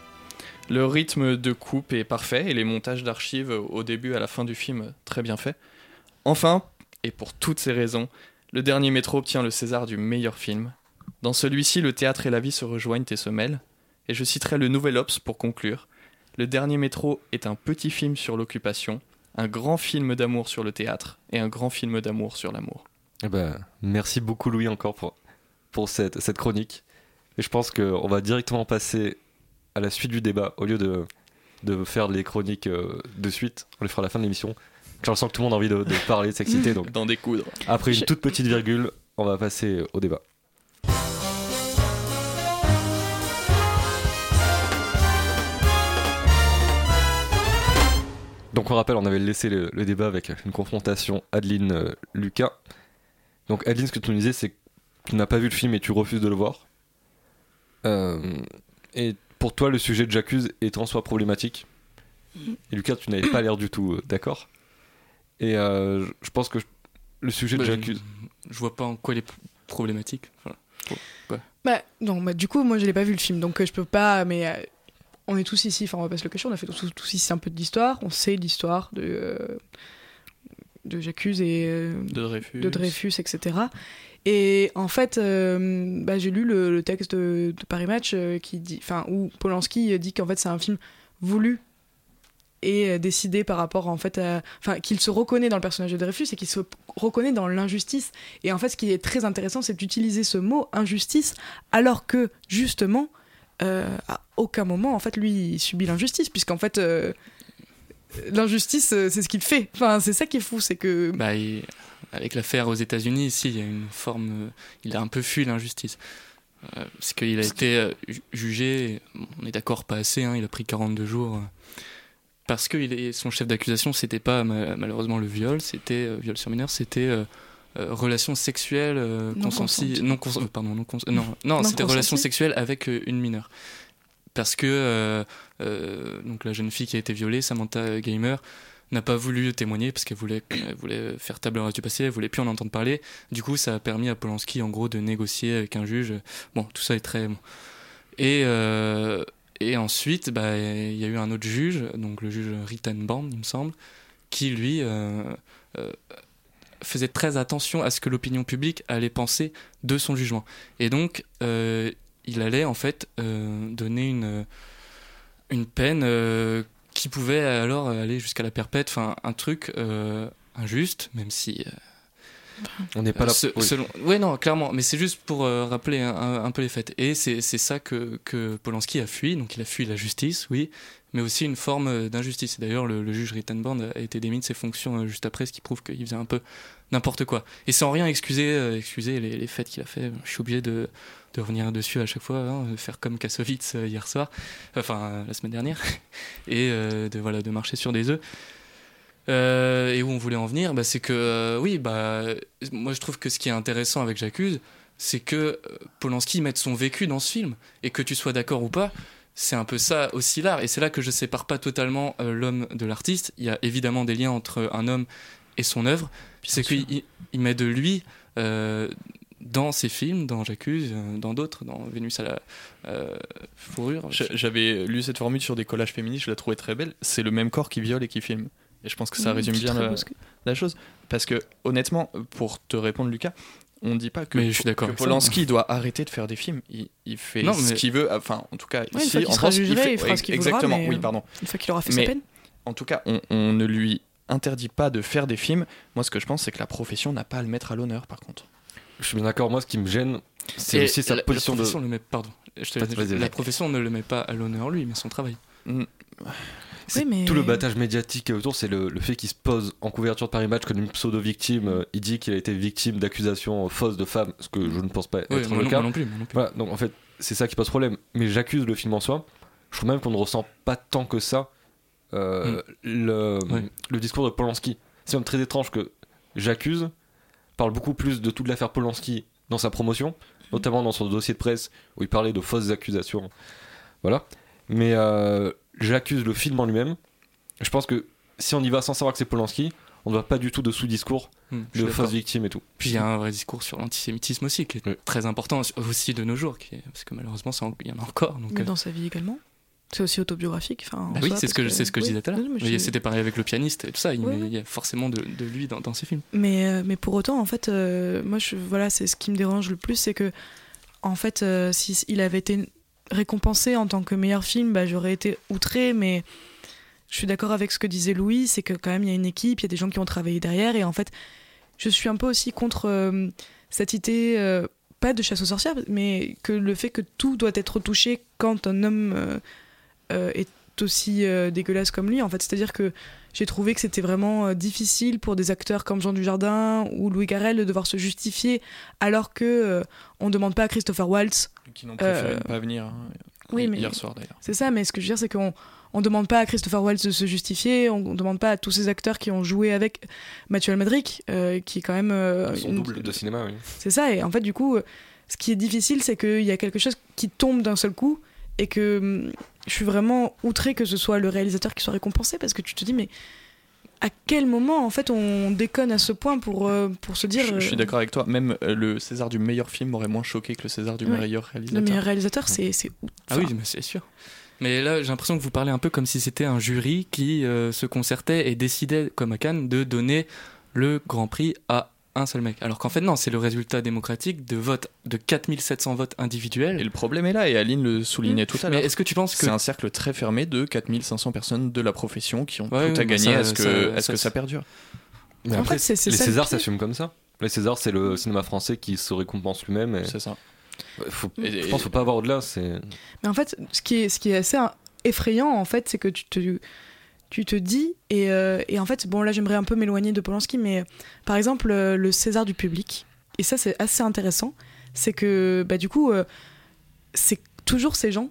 Le rythme de coupe est parfait et les montages d'archives au début et à la fin du film très bien faits. Enfin, Et pour toutes ces raisons, le dernier métro obtient le César du meilleur film. Dans celui-ci, le théâtre et la vie se rejoignent et se mêlent. Et je citerai le Nouvel Ops pour conclure. Le dernier métro est un petit film sur l'occupation, un grand film d'amour sur le théâtre et un grand film d'amour sur l'amour. Eh ben, merci beaucoup Louis encore pour, pour cette, cette chronique. Et je pense qu'on va directement passer à la suite du débat au lieu de, de faire les chroniques euh, de suite. On les fera à la fin de l'émission. Je sens que tout le monde a envie de, de parler, de s'exciter. Donc, D'en découdre. après une toute petite virgule, on va passer au débat. Donc on rappelle, on avait laissé le, le débat avec une confrontation Adeline-Lucas. Donc Adeline, ce que tu nous disais, c'est que tu n'as pas vu le film et tu refuses de le voir. Euh, et pour toi, le sujet de J'accuse est en soi problématique. Et Lucas, tu n'avais pas l'air du tout euh, d'accord. Et euh, je- pense que je- le sujet de Bah, J'accuse... Je vois pas en quoi il est problématique. Voilà. Bah, non, bah, du coup, moi, je l'ai pas vu le film, donc euh, je peux pas. Mais euh, on est tous ici, enfin, on va pas se le cacher, on a fait tous, tous ici un peu d'histoire, on sait l'histoire de. euh, de J'accuse et. euh, De Dreyfus. de Dreyfus, etc. Et en fait, euh, bah, j'ai lu le, texte de, Paris Match euh, qui dit, enfin, où Polanski dit qu'en fait c'est un film voulu et euh, décidé par rapport en fait, à- enfin, qu'il se reconnaît dans le personnage de Dreyfus et qu'il se reconnaît dans l'injustice. Et en fait, ce qui est très intéressant, c'est d'utiliser ce mot injustice, alors que justement, euh, à aucun moment, en fait, lui, il subit l'injustice, puisqu'en fait. euh, L'injustice, euh, c'est ce qu'il fait. Enfin, c'est ça qui est fou, c'est que Bah, avec l'affaire aux États-Unis, ici, il y a une forme. euh, il a un peu fui l'injustice. Euh, parce qu'il a été euh, ju- jugé, on est d'accord, pas assez, hein, il a pris 42 jours. euh, parce que il est, son chef d'accusation, c'était pas ma- malheureusement le viol, c'était euh, viol sur mineur, c'était euh, relation sexuelle Non consentie- non cons- pardon, non, cons- non, non, Non c'était relation sexuelle avec une mineure. Parce que donc la jeune fille qui a été violée, Samantha Gamer, n'a pas voulu témoigner parce qu'elle voulait, voulait faire table rase du passé, elle voulait plus en entendre parler. Du coup, ça a permis à Polanski, en gros, de négocier avec un juge. Bon, tout ça est très bon. Et, euh, et ensuite, bah, il y a eu un autre juge, donc le juge Rittenborn, il me semble, qui lui euh, euh, faisait très attention à ce que l'opinion publique allait penser de son jugement. Et donc, il allait en fait donner une, une peine qui pouvait alors aller jusqu'à la perpète, enfin un truc euh, injuste, même si euh, On n'est pas là. se- oui. selon... Ouais, non, clairement, mais c'est juste pour euh, rappeler un, un- un peu les faits. Et c'est ça que, que Polanski a fui, donc il a fui la justice, oui, mais aussi une forme euh, d'injustice. D'ailleurs, le, le juge Rittenborn a été démis de ses fonctions euh, juste après, ce qui prouve qu'il faisait un peu n'importe quoi. Et sans rien excuser, euh, excuser les, les faits qu'il a fait, je suis obligé de, de revenir dessus à chaque fois, hein, de faire comme Kassovitz euh, hier soir, enfin la semaine dernière, et euh, de, voilà, de marcher sur des œufs. Et où on voulait en venir, bah, c'est que oui, bah, moi je trouve que ce qui est intéressant avec J'accuse, c'est que Polanski mette son vécu dans ce film et que tu sois d'accord ou pas. C'est un peu ça aussi l'art, et c'est là que je sépare pas totalement l'homme de l'artiste. Il y a évidemment des liens entre un homme et son œuvre. C'est qu'il il- il met de lui euh, dans ses films, dans J'accuse, euh, dans d'autres, dans Vénus à la euh, fourrure. J'a- J'avais lu cette formule sur des collages féministes, je la trouvais très belle. C'est le même corps qui viole et qui filme. Et je pense que ça Mmh, résume bien la, chose. Parce que, honnêtement, pour te répondre, Lucas, on ne dit pas que, Mais je suis d'accord que ça. Polanski doit arrêter de faire des films. Il, il fait Non, ce mais- qu'il veut. Enfin, en tout cas, Ouais, ici, qu'il en sera France, jugé, fait- il fera ce qu'il voudra, Exactement, mais, oui, pardon. Une fois qu'il aura fait Mais- sa peine. En tout cas, on, on ne lui interdit pas de faire des films. Moi, ce que je pense, c'est que la profession n'a pas à le mettre à l'honneur, par contre. Je suis bien d'accord. Moi, ce qui me gêne, c'est aussi sa la, position la de. le met, pardon, je te la profession ne le met pas à l'honneur lui, mais son travail. Oui, mais- Tout le battage médiatique autour, c'est le, le fait qu'il se pose en couverture de Paris Match comme une pseudo-victime. Euh, Il dit qu'il a été victime d'accusations fausses de femmes, ce que je ne pense pas Oui, être moi, le non, cas. moi non plus, moi non plus. Voilà, donc en fait, c'est ça qui pose problème. Mais j'accuse le film en soi. Je trouve même qu'on ne ressent pas tant que ça euh, le, Ouais. le discours de Polanski. C'est même très étrange que j'accuse parle beaucoup plus de toute l'affaire Polanski dans sa promotion, notamment dans son dossier de presse où il parlait de fausses accusations. Voilà. Mais euh, j'accuse le film en lui-même. Je pense que si on y va sans savoir que c'est Polanski, on ne voit pas du tout de sous-discours suis de fausses victimes et tout. Puis il y a un vrai discours sur l'antisémitisme aussi, qui est Oui. très important aussi de nos jours, qui est- parce que malheureusement, ça en- il y en a encore. Donc, Mais euh, dans sa vie également. C'est aussi autobiographique. Enfin, bah oui, c'est ce que, c'est ce que je disais tout à l'heure. C'était pareil avec le pianiste et tout ça. Il, y a forcément de, de lui dans, dans ses films. Mais, euh, mais pour autant, en fait, euh, moi, je, voilà, c'est ce qui me dérange le plus, c'est que, en fait, euh, si il avait été récompensé en tant que meilleur film, bah, j'aurais été outré, mais je suis d'accord avec ce que disait Louis, c'est que quand même, il y a une équipe, il y a des gens qui ont travaillé derrière, et en fait, je suis un peu aussi contre euh, cette idée, pas de chasse aux sorcières, mais que le fait que tout doit être touché quand un homme est aussi euh, dégueulasse comme lui, en fait. C'est-à-dire que j'ai trouvé que c'était vraiment euh, difficile pour des acteurs comme Jean Dujardin ou Louis Garrel de devoir se justifier alors que euh, on demande pas à Christopher Waltz. Qui n'ont préféré euh, ne pas venir hein, oui, mais hier soir d'ailleurs. C'est ça, mais ce que je veux dire, c'est qu'on on demande pas à Christopher Waltz de se justifier, on, on demande pas à tous ces acteurs qui ont joué avec Mathieu Almadric, euh, qui est quand même euh, Son une- double de cinéma, oui. c'est ça, et en fait, du coup, euh, ce qui est difficile, c'est qu'il y a quelque chose qui tombe d'un seul coup, et que hum, je suis vraiment outré que ce soit le réalisateur qui soit récompensé, parce que tu te dis, mais à quel moment, en fait, on déconne à ce point pour, euh, pour se dire. Je, je suis euh, d'accord avec toi. Même euh, le César du meilleur film m'aurait moins choqué que le César du Ouais. meilleur Le réalisateur. meilleur réalisateur, c'est. c'est- Ah oui, mais c'est sûr. Mais là, j'ai l'impression que vous parlez un peu comme si c'était un jury qui euh, se concertait et décidait, comme à Cannes, de donner le Grand Prix à un seul mec. Alors qu'en fait, non, c'est le résultat démocratique de votes, de 4700 votes individuels. Et le problème est là, et Aline le soulignait tout à Mais l'heure. est-ce que tu penses que. C'est un cercle très fermé de 4500 personnes de la profession qui ont Ouais, tout à gagner ça- à ce que ça- à ce ça- que ça perdure. Mais En après, fait, c'est- c'est les Césars s'assument comme ça. Les Césars, c'est le cinéma français qui se récompense lui-même. et- C'est ça. Faut- Et- je pense qu'il faut pas avoir au-delà. C'est Mais en fait, ce qui est, ce qui est assez effrayant, en fait, c'est que tu te, tu te dis, et, euh, et en fait, bon, là, j'aimerais un peu m'éloigner de Polanski, mais par exemple, euh, le César du public, et ça, c'est assez intéressant, c'est que, bah, du coup, euh, c'est toujours ces gens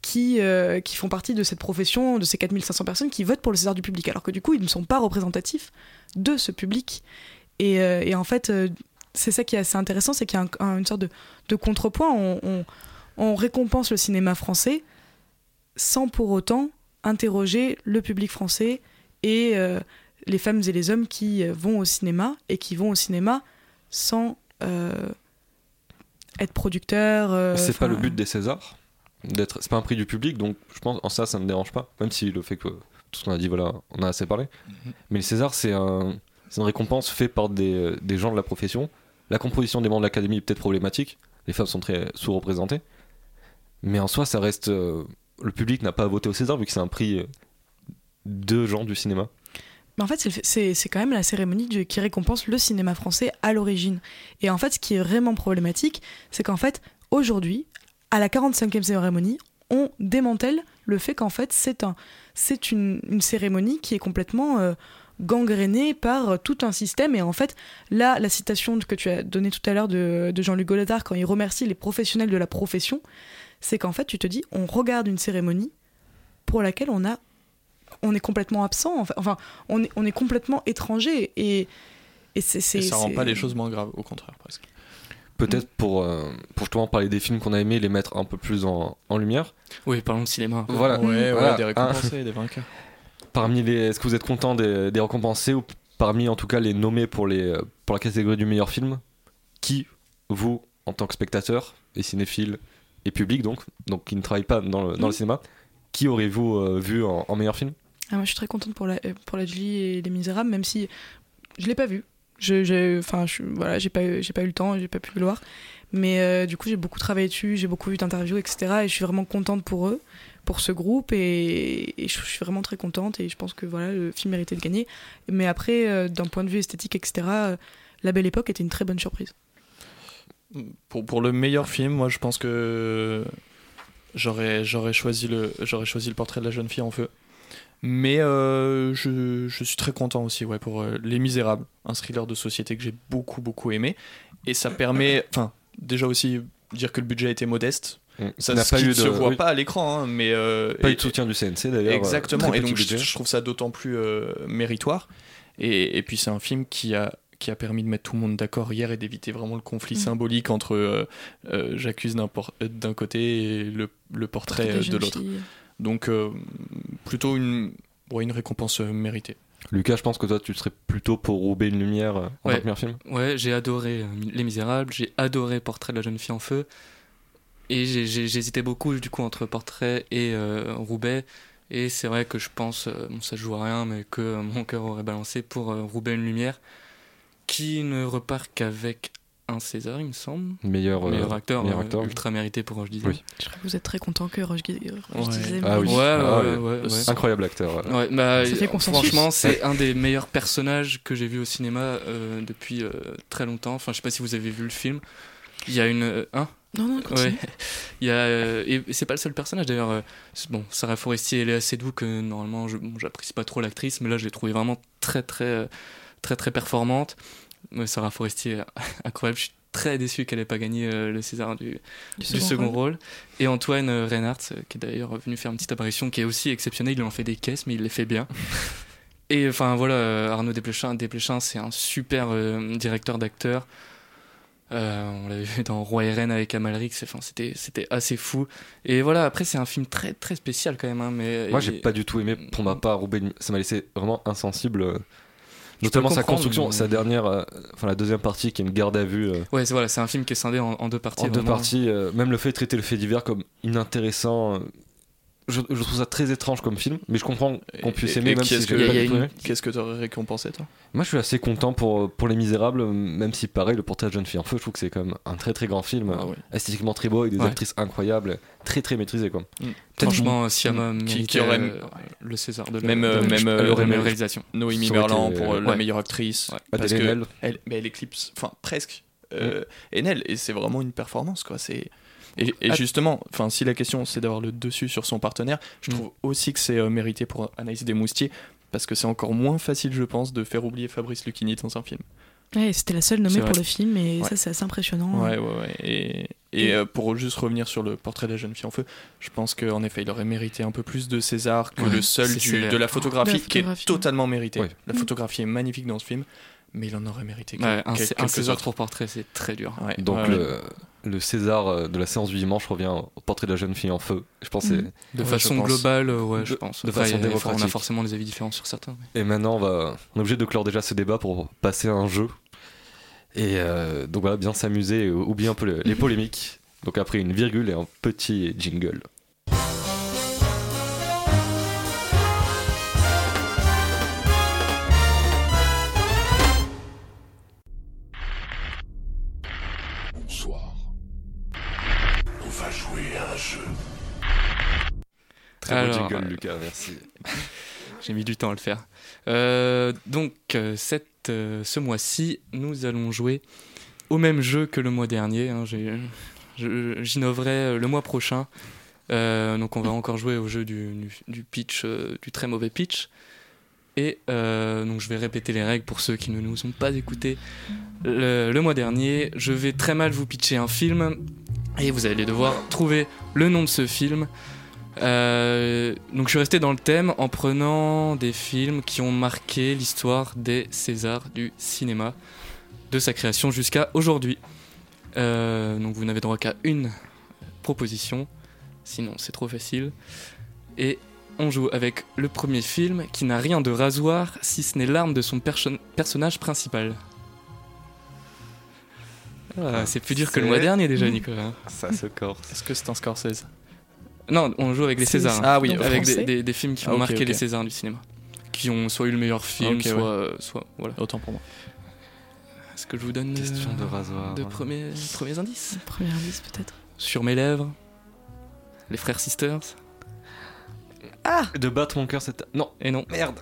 qui, qui font partie de cette profession, de ces 4500 personnes qui votent pour le César du public, alors que du coup, ils ne sont pas représentatifs de ce public. Et, et en fait, c'est ça qui est assez intéressant, c'est qu'il y a un- un- une sorte de, de contrepoint. On, on- on récompense le cinéma français sans pour autant interroger le public français et euh, les femmes et les hommes qui euh, vont au cinéma et qui vont au cinéma sans euh, être producteurs. euh, c'est pas le but des Césars. D'être, c'est pas un prix du public, donc je pense en ça, ça me dérange pas. Même si le fait que tout ce qu'on a dit, voilà, on a assez parlé. Mais les Césars, c'est un, c'est une récompense faite par des, des gens de la profession. La composition des membres de l'Académie est peut-être problématique. Les femmes sont très sous-représentées. Mais en soi, ça reste. euh, le public n'a pas à voter au César vu que c'est un prix euh, de gens du cinéma. Mais en fait, c'est quand même la cérémonie qui récompense le cinéma français à l'origine. Et en fait, ce qui est vraiment problématique, c'est qu'en fait, aujourd'hui, à la 45e cérémonie, on démantèle le fait qu'en fait, c'est un, une, une cérémonie qui est complètement euh, gangrénée par euh, tout un système. Et en fait, là, la citation que tu as donnée tout à l'heure de, de Jean-Luc Godard, quand il remercie les professionnels de la profession, c'est qu'en fait, tu te dis, on regarde une cérémonie pour laquelle on a on est complètement absent, enfin, enfin, on, est, on est complètement étranger et, et c'est, c'est- Et ça rend pas les choses moins graves, au contraire presque. Peut-être pour, euh, pour justement parler des films qu'on a aimés, les mettre un peu plus en, en lumière. Oui, parlons de cinéma. Voilà. Ouais, ouais, Voilà. des Un- récompensés, des vainqueurs. Parmi les, est-ce que vous êtes content des, des récompensés ou parmi en tout cas les nommés pour les pour la catégorie du meilleur film? Qui vous, en tant que spectateur et cinéphile et public donc, donc qui ne travaille pas dans le, dans le Mhm. cinéma, qui aurez-vous euh, vu en, en meilleur film? Ah, moi, je suis très contente pour la, euh, pour la Julie et Les Misérables, même si je l'ai pas vu. Je, j'ai- enfin, je, voilà, j'ai pas, eu- j'ai pas eu le temps, j'ai pas pu le voir. Mais euh, du coup, j'ai beaucoup travaillé dessus, j'ai beaucoup vu d'interviews, etc. Et je suis vraiment contente pour eux, pour ce groupe. Et, et je, je suis vraiment très contente. Et je pense que voilà, le film méritait de gagner. Mais après, euh, d'un point de vue esthétique, etc., La Belle Époque était une très bonne surprise. Pour, pour le meilleur film, moi je pense que j'aurais j'aurais choisi le j'aurais choisi le portrait de la jeune fille en feu. Mais euh, je, je suis très content aussi ouais, pour euh, Les Misérables, un thriller de société que j'ai beaucoup beaucoup aimé. Et ça permet, enfin déjà aussi dire que le budget était modeste. Ça n'a pas eu ne de- se voit oui. pas à l'écran, hein, mais euh, Pas eu de soutien du CNC d'ailleurs. Exactement, et donc je, je trouve ça d'autant plus méritoire. Et, et puis c'est un film qui a, qui a permis de mettre tout le monde d'accord hier et d'éviter vraiment le conflit Mhm. symbolique entre euh, euh, j'accuse d'un por- euh, d'un côté et le, le portrait euh, de l'autre. Donc euh, plutôt une, ouais, une récompense euh, méritée. Lucas, je pense que toi tu serais plutôt pour rouber une lumière euh, en Ouais. tant que meilleur film? Ouais, j'ai adoré euh, Les Misérables, j'ai adoré Portrait de la jeune fille en feu. et j'ai- j'ai- j'hésitais beaucoup du coup entre Portrait et euh, Roubaix. Et c'est vrai que je pense, euh, bon, ça joue à rien, mais que euh, mon cœur aurait balancé pour euh, Roubaix une lumière, qui ne repart qu'avec un César, il me semble. Meilleur, euh, meilleur acteur, meilleur euh, acteur, ultra mérité pour Roche Dizem. Oui. Je crois que vous êtes très content que Roche, Roche Ouais. Dizem- Ah oui. Ouais, Ah ouais, oui. ouais, ouais. Incroyable acteur. bah, Ça fait consensus. franchement, c'est un des meilleurs personnages que j'ai vu au cinéma euh, depuis euh, très longtemps. Enfin, je sais pas si vous avez vu le film. Il y a une. euh, Hein? Non, non, continue. Ouais. Il y a, euh, et c'est pas le seul personnage d'ailleurs. euh, bon, Sarah Forestier, elle est assez doux que normalement, je, bon, j'apprécie pas trop l'actrice, mais là, je l'ai trouvée vraiment très, très, très, très performante. Sarah Forestier, incroyable. Je suis très déçu qu'elle ait pas gagné euh, le César du, Du du second second rôle. rôle. Et Antoine euh, Reinhardt, euh, qui est d'ailleurs venu faire une petite apparition, qui est aussi exceptionnel. Il en fait des caisses, mais il les fait bien. Et enfin voilà, euh, Arnaud Desplechin, Desplechin c'est un super euh, directeur d'acteur. Euh, on l'avait vu dans Roi et Reine avec Amalric, enfin, c'était c'était assez fou. Et voilà, après c'est un film très très spécial quand même. hein, mais Moi, j'ai et- pas du tout aimé. Pour ma part, Roubaix, ça m'a laissé vraiment insensible. Notamment sa construction, mais- sa dernière, euh, enfin la deuxième partie qui est une garde à vue euh, Ouais, c'est voilà, c'est un film qui est scindé en, en deux parties. en deux parties. euh, même le fait de traiter le fait divers comme inintéressant, je, je trouve ça très étrange comme film, mais je comprends qu'on puisse Et- aimer et même si qu'est-ce j'ai que- une-. Qu'est-ce que t'aurais récompensé, toi? Moi, je suis assez content pour, pour Les Misérables, même si pareil, Le Portrait de jeune fille en feu, je trouve que c'est quand même un très très grand film, Ah ouais. esthétiquement très beau, avec des Ouais. actrices incroyables, très très maîtrisées quoi. Franchement, Siama Qui- aurait- euh, le César de la- Même, euh, même, elle euh, aurait même- réalisation. Noémie Merlan pour euh, la ouais. meilleure actrice. Parce que elle, mais elle éclipse, enfin presque, euh, Enel, et c'est vraiment une performance quoi. C'est et, et Ah. justement, enfin si la question c'est d'avoir le dessus sur son partenaire, je Mm. trouve aussi que c'est euh, mérité pour Anaïs Desmoustiers parce que c'est encore moins facile, je pense, de faire oublier Fabrice Lucchini dans un film. Ouais, c'était la seule nommée pour le film et Ouais. ça c'est assez impressionnant. Ouais, ouais, ouais. Et, et euh, pour juste revenir sur le portrait de la jeune fille en feu, je pense qu'en effet, il aurait mérité un peu plus de César que Ouais, le seul du- sévère. de la photographie, La qui est totalement mérité. La photographie est magnifique dans ce film, mais il en aurait mérité quel- Ouais, un, quel- un quelques César autres. pour portrait, c'est très dur. Ouais, Donc ouais, ouais. le, le César euh, de la séance du dimanche revient au Portrait de la jeune fille en feu. Je pense que c'est- Mhm. De Ouais, façon je globale, ouais, je pense. de façon on a forcément des avis différents sur certains. mais- Et maintenant, on, va, on est obligé de clore déjà ce débat pour passer à un jeu. Et euh, donc voilà, bien s'amuser, et oublier un peu les, les polémiques. Donc après une virgule et un petit jingle. Très Alors, beau jingle, euh, Lucas, merci. J'ai mis du temps à le faire. Euh, donc, euh, cette, ce mois-ci, nous allons jouer au même jeu que le mois dernier. hein. J'innoverai le mois prochain. Euh, donc, on va encore jouer au jeu du, du- du pitch, euh, du très mauvais pitch. Et donc, je vais répéter les règles pour ceux qui ne nous ont pas écoutés le, le mois dernier. Je vais très mal vous pitcher un film et vous allez devoir trouver le nom de ce film. Euh, donc je suis resté dans le thème en prenant des films qui ont marqué l'histoire des Césars du cinéma, de sa création jusqu'à aujourd'hui. Euh, donc vous n'avez droit qu'à une proposition, sinon c'est trop facile. Et on joue avec le premier film qui n'a rien de rasoir si ce n'est l'arme de son perso- personnage principal. Ah, c'est plus dur que le mois dernier déjà, Nicolas. Ça se corse. Est-ce que c'est un Scorsese? Non, on joue avec les Césars. Ah oui, Donc, avec des, des- des films qui Ah, ont marqué les Césars du cinéma. Qui ont soit eu le meilleur film, Ok, soit, ouais. euh, soit. Voilà. Autant pour moi. Est-ce que je vous donne Question euh, de rasoir. de premiers, premiers indices? Premier indice peut-être. Sur mes lèvres Les frères Sisters De battre mon cœur, c'est. Non, Et non. merde.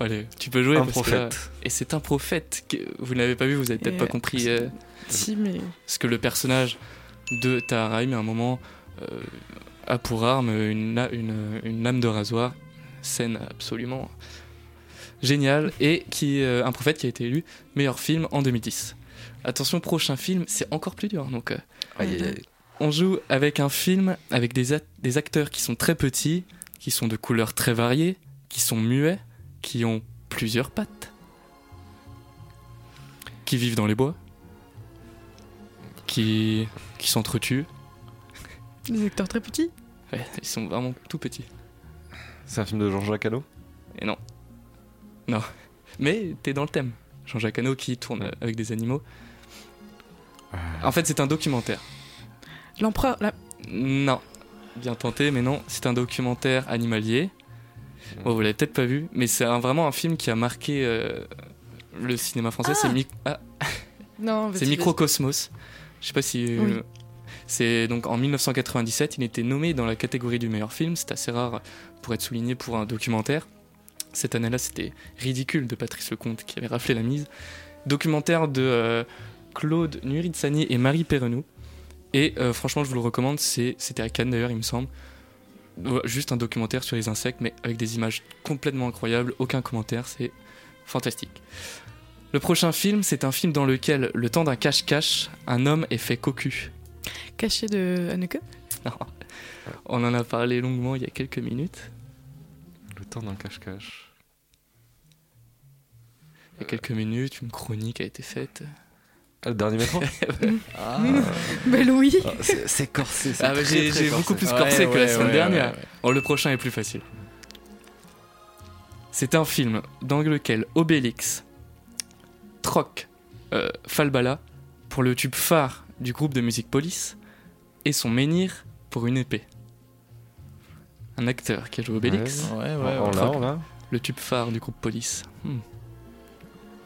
Allez, tu peux jouer. Un parce que là- prophète. et c'est un prophète. Que vous ne l'avez pas vu, vous avez peut-être pas compris. euh, Si mais Parce que le personnage de Taharaim, à un moment, euh, a pour arme une, la- une, une lame de rasoir. Scène absolument géniale. Et qui, euh, un prophète qui a été élu meilleur film en 2010. Attention, prochain film, c'est encore plus dur. Donc, euh, Aïe, aïe, aïe. on joue avec un film avec des, des acteurs qui sont très petits, qui sont de couleurs très variées, qui sont muets, qui ont plusieurs pattes, qui vivent dans les bois, qui, qui s'entretuent. des acteurs très petits. Ouais, ils sont vraiment tout petits. C'est un film de Jean-Jacques Hano? Et non. Non. Mais t'es dans le thème. Jean-Jacques Hano qui tourne avec des animaux. En fait, c'est un documentaire. L'empereur. la- Non, bien tenté, mais non. C'est un documentaire animalier. Bon, vous l'avez peut-être pas vu, mais c'est vraiment un film qui a marqué euh, le cinéma français. Ah C'est mi- ah, Microcosmos. Je sais pas si. euh, Oui. C'est donc en 1997, il était nommé dans la catégorie du meilleur film. C'est assez rare pour être souligné pour un documentaire. Cette année-là, c'était ridicule de Patrice Lecomte qui avait raflé la mise. Documentaire de euh, Claude Nuritsani et Marie Perrenou. Et euh, franchement, je vous le recommande. C'était à Cannes d'ailleurs, il me semble. Juste un documentaire sur les insectes, mais avec des images complètement incroyables. Aucun commentaire, c'est fantastique. Le prochain film, c'est un film dans lequel, le temps d'un cache-cache, un homme est fait cocu. Caché de Haneke Non. On en a parlé longuement il y a quelques minutes. Le temps d'un cache-cache. Il y a quelques minutes, une chronique a été faite. Ah, le dernier métro Ah. Mais Louis Ah, c'est- corsé. c'est Ah, bah, j'ai beaucoup corsé. plus Ouais, corsé que la ouais, semaine ouais, dernière. ouais, ouais. Oh, le prochain est plus facile. C'est un film dans lequel Obélix troque euh, Falbala pour le tube phare du groupe de musique Police et son menhir pour une épée. Un acteur qui a joué Obélix, Ouais, ouais, On- ouais. on l'a, on l'a. le tube phare du groupe Police. Hmm.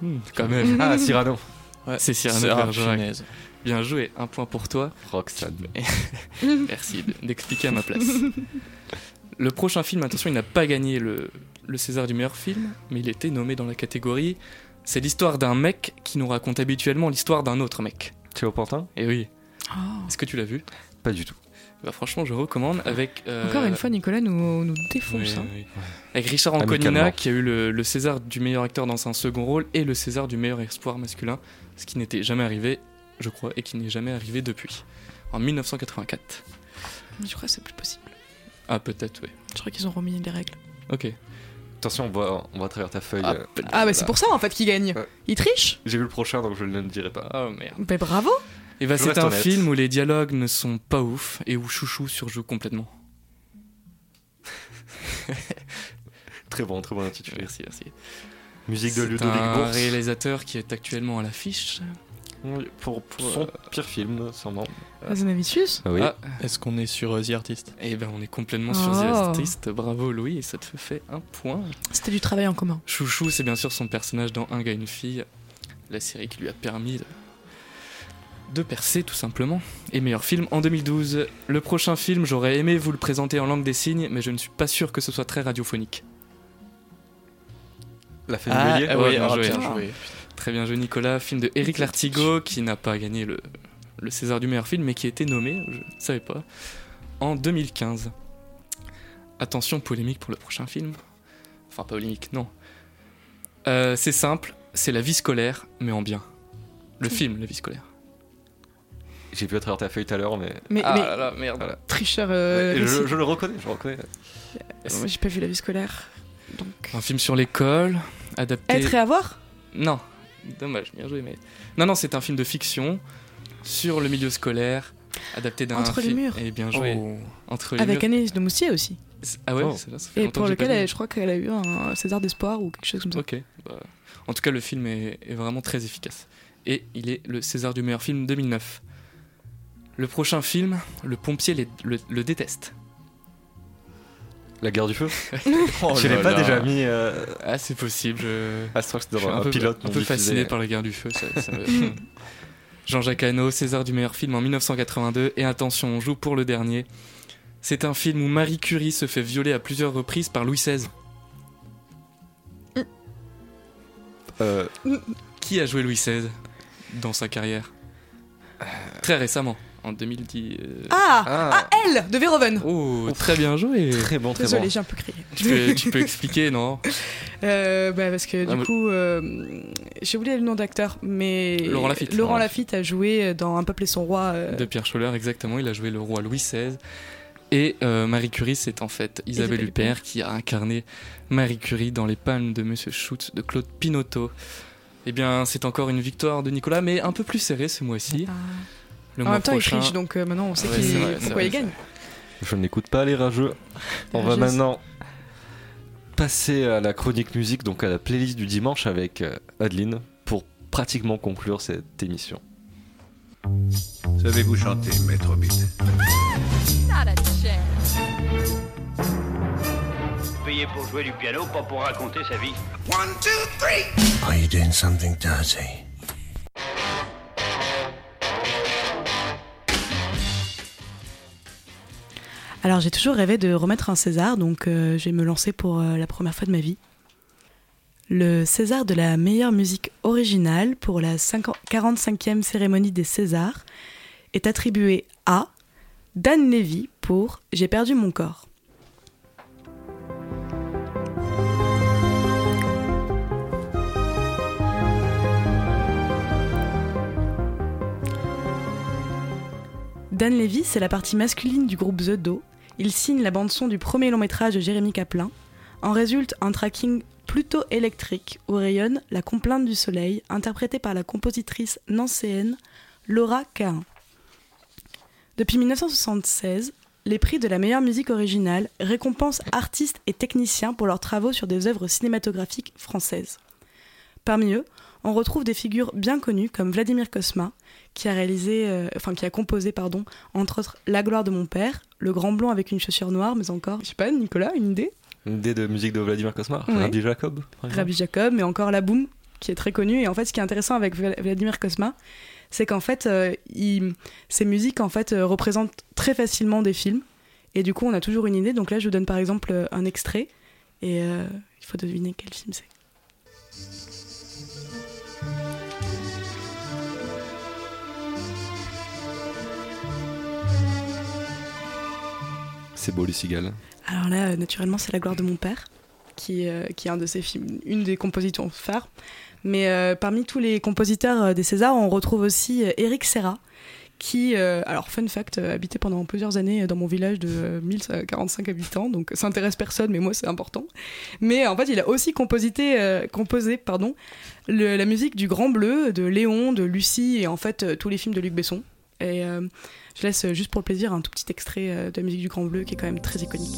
Hmm, quand même. Ah, Cyrano. Ouais. C'est Cyrano de Bergerac. Bien joué, un point pour toi. Roxane. Merci de- d'expliquer à ma place. Le prochain film, attention, il n'a pas gagné le, le César du meilleur film, mais il était nommé dans la catégorie. C'est l'histoire d'un mec qui nous raconte habituellement l'histoire d'un autre mec. Théo Pantin Et oui, Oh. est-ce que tu l'as vu? Pas du tout. bah, Franchement, je recommande avec. euh, Encore une fois, Nicolas nous, nous oui, défonce. hein. oui. Avec Richard. Anconina qui a eu le, le César du meilleur acteur dans un second rôle et le César du meilleur espoir masculin, ce qui n'était jamais arrivé, je crois, et qui n'est jamais arrivé depuis. En 1984. Mais Je crois que c'est plus possible. Ah, peut-être, oui. Je crois qu'ils ont remis les règles. Ok. Attention, on voit, on voit à travers ta feuille. Ah, euh, Ah, bah c'est pour ça en fait qu'il gagne. Ouais. Il triche J'ai vu le prochain, donc je ne le dirai pas. Oh merde. Mais bravo Et bah, Je c'est un honnête. film où les dialogues ne sont pas ouf et où Chouchou surjoue complètement. Très bon, très bon intitulé. Merci, merci. Musique de Ludovic un Bourse. réalisateur qui est actuellement à l'affiche. Oui, Pour, pour son pire film, sûrement. Azanavicius Ah oui. Ah, Est-ce qu'on est sur euh, The Artist? Et ben on est complètement sur Oh. The Artist. Bravo Louis, et ça te fait un point. C'était du travail en commun. Chouchou, c'est bien sûr son personnage dans Un gars, une fille, la série qui lui a permis de, de percer tout simplement. Et meilleur film en 2012. Le prochain film, j'aurais aimé vous le présenter en langue des signes, mais je ne suis pas sûr que ce soit très radiophonique. La fête Ah, Bélier? ah Ouais, oui, bien ah, joué. bien joué. Très bien joué Nicolas, film de Eric Lartigot qui n'a pas gagné le, le César du meilleur film mais qui a été nommé, je ne savais pas, en 2015. Attention, polémique pour le prochain film. Enfin, pas polémique, non. Euh, c'est simple, c'est la vie scolaire, mais en bien. Le film, la vie scolaire. J'ai vu à travers ta feuille tout à l'heure, mais. Mais, ah mais là là, merde. Voilà. tricheur. euh, je, le reconnais, je le reconnais. Moi, j'ai pas vu la vie scolaire. Donc. Un film sur l'école, adapté... Être et avoir? Non, dommage, bien joué, mais... Non, non, c'est un film de fiction sur le milieu scolaire, adapté d'un Entre les film- murs. Et bien joué. Oh. Entre les Avec murs. Agnès de Moustier aussi. Ah ouais, Oh. ça fait Et pour lequel elle- je crois qu'elle a eu un César d'espoir ou quelque chose comme ça. Ok. bah, en tout cas, le film est, est vraiment très efficace. Et il est le César du meilleur film 2009. Le prochain film, le pompier les- le, le déteste. La guerre du feu Oh Je l'ai pas là. déjà mis. euh, Ah, c'est possible. Je, Ah, c'est suis dans un un peu, pilote. un peu diffusé. fasciné par la guerre du feu. ça- Jean-Jacques Hano, César du meilleur film en 1982. Et attention, on joue pour le dernier. C'est un film où Marie Curie se fait violer à plusieurs reprises par Louis XVI. Euh, Qui a joué Louis XVI dans sa carrière? Très récemment, en 2010. euh, Ah, Ah. ah, elle de Verhoeven. Oh, très bien joué. Très bon, très Désolé, bon. j'ai un peu crié. Tu peux, tu peux expliquer, non? Euh, bah, parce que Ah, du moi- coup, euh, j'ai oublié le nom d'acteur, mais Laurent Lafitte. Laurent Laurent Lafitte a joué dans Un peuple et son roi. euh, De Pierre Scholler, exactement. Il a joué le roi Louis XVI. Et euh, Marie Curie, c'est en fait Isabelle Isabelle Huppert qui a incarné Marie Curie dans Les Palmes de Monsieur Schutz de Claude Pinotto. Eh bien, c'est encore une victoire de Nicolas, mais un peu plus serrée ce mois-ci. ah. Le En mois même temps, prochain. il triche, donc euh, maintenant on sait Ouais, qu'il- vrai, pourquoi il gagne. Je n'écoute pas les rageux. On va maintenant passer à la chronique musique, donc à la playlist du dimanche avec euh, Adeline, pour pratiquement conclure cette émission. Savez-vous chanter, maître Hobbit? Not a chance. Payé pour jouer du piano, pas pour raconter sa vie. One, two, three. Are you doing something dirty? Alors j'ai toujours rêvé de remettre un César, donc euh, je vais me lancer pour euh, la première fois de ma vie. Le César de la meilleure musique originale pour la 50 45e cérémonie des Césars est attribué à Dan Levy pour J'ai perdu mon corps. Dan Levy, c'est la partie masculine du groupe The Do. Il signe la bande-son du premier long métrage de Jérémy Kaplan. En résulte un tracking plutôt électrique où rayonne La complainte du soleil, interprétée par la compositrice nancéenne Laura Cahin. Depuis 1976, les prix de la meilleure musique originale récompensent artistes et techniciens pour leurs travaux sur des œuvres cinématographiques françaises. Parmi eux, on retrouve des figures bien connues comme Vladimir Kosma, qui a réalisé, euh, enfin qui a composé, pardon, entre autres La gloire de mon père, Le grand blond avec une chaussure noire, mais encore, je sais pas, Nicolas, une idée? Une idée de musique de Vladimir Kosma Ouais. Rabbi Jacob Rabbi Jacob, mais encore La Boum, qui est très connue. Et en fait, ce qui est intéressant avec Vla- Vladimir Kosma, c'est qu'en fait, euh, il- ses musiques en fait euh, représentent très facilement des films. Et du coup, on a toujours une idée. Donc là, je vous donne par exemple euh, un extrait, et il faut deviner quel film c'est. C'est beau, les cigales. Alors là, euh, naturellement, c'est La gloire de mon père, qui, euh, qui est un de ses films, une des compositions phares. Mais euh, parmi tous les compositeurs des Césars, on retrouve aussi Eric Serra, qui, alors fun fact, habitait pendant plusieurs années dans mon village de euh, 1045 habitants, donc ça intéresse personne, mais moi c'est important. Mais en fait, il a aussi composé pardon, la musique du Grand Bleu, de Léon, de Lucie, et en fait tous les films de Luc Besson. Et je laisse euh, juste pour le plaisir un tout petit extrait euh, de la musique du Grand Bleu qui est quand même très iconique.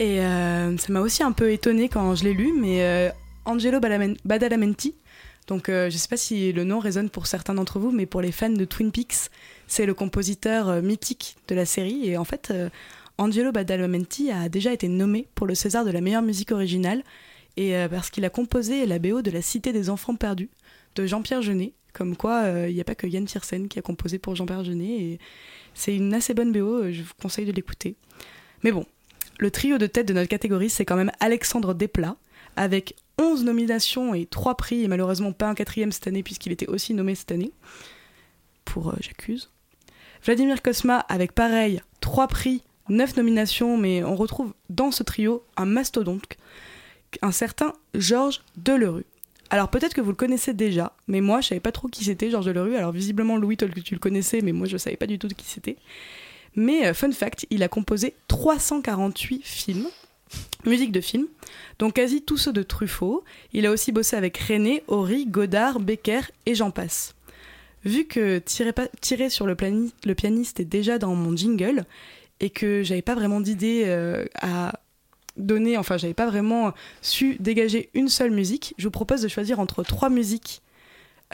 Et euh, ça m'a aussi un peu étonné quand je l'ai lu, mais Angelo Badalamenti, donc je sais pas si le nom résonne pour certains d'entre vous, mais pour les fans de Twin Peaks, c'est le compositeur euh, mythique de la série. Et en fait, euh, Angelo Badalamenti a déjà été nommé pour le César de la meilleure musique originale, et euh, parce qu'il a composé la BO de La Cité des Enfants Perdus de Jean-Pierre Jeunet. Comme quoi, il n'y a pas que Yann Tiersen qui a composé pour Jean-Pierre Jeunet, et c'est une assez bonne BO, je vous conseille de l'écouter. Mais bon, le trio de tête de notre catégorie, c'est quand même Alexandre Desplat, avec 11 nominations et 3 prix, et malheureusement pas un quatrième cette année, puisqu'il était aussi nommé cette année, pour J'accuse. Vladimir Kosma, avec pareil, 3 prix, 9 nominations, mais on retrouve dans ce trio un mastodonte, un certain Georges Delerue. Alors peut-être que vous le connaissez déjà, mais moi je savais pas trop qui c'était Georges Delerue. Alors visiblement Louis, toi tu le connaissais, mais moi je savais pas du tout qui c'était. Mais euh, fun fact, il a composé 348 films, musique de films, donc quasi tous ceux de Truffaut. Il a aussi bossé avec René, Horry, Godard, Becker et j'en passe. Vu que tirer, sur le, pianiste est déjà dans mon jingle et que j'avais pas vraiment d'idée euh, à donner, enfin j'avais pas vraiment su dégager une seule musique, je vous propose de choisir entre trois musiques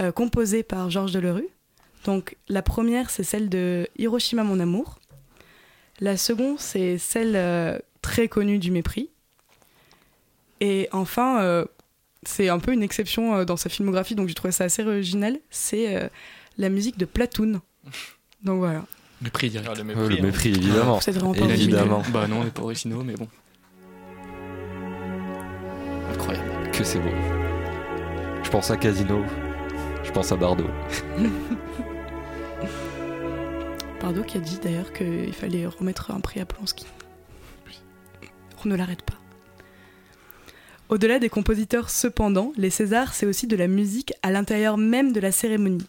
euh, composées par Georges Delerue. Donc la première c'est celle de Hiroshima mon amour. La seconde c'est celle euh, très connue du mépris. Et enfin c'est un peu une exception dans sa filmographie donc j'ai trouvé ça assez original, c'est la musique de Platoon. Donc voilà. Mépris direct. Ah, le Ouais, le mépris, évidemment. Êtes vraiment pas Évidemment. Bah non, on est pas originaux, mais bon. Incroyable. Que c'est beau. Je pense à Casino. Je pense à Bardot. Pardo qui a dit d'ailleurs qu'il fallait remettre un prix à Polanski. On ne l'arrête pas. Au-delà des compositeurs, cependant, les Césars, c'est aussi de la musique à l'intérieur même de la cérémonie.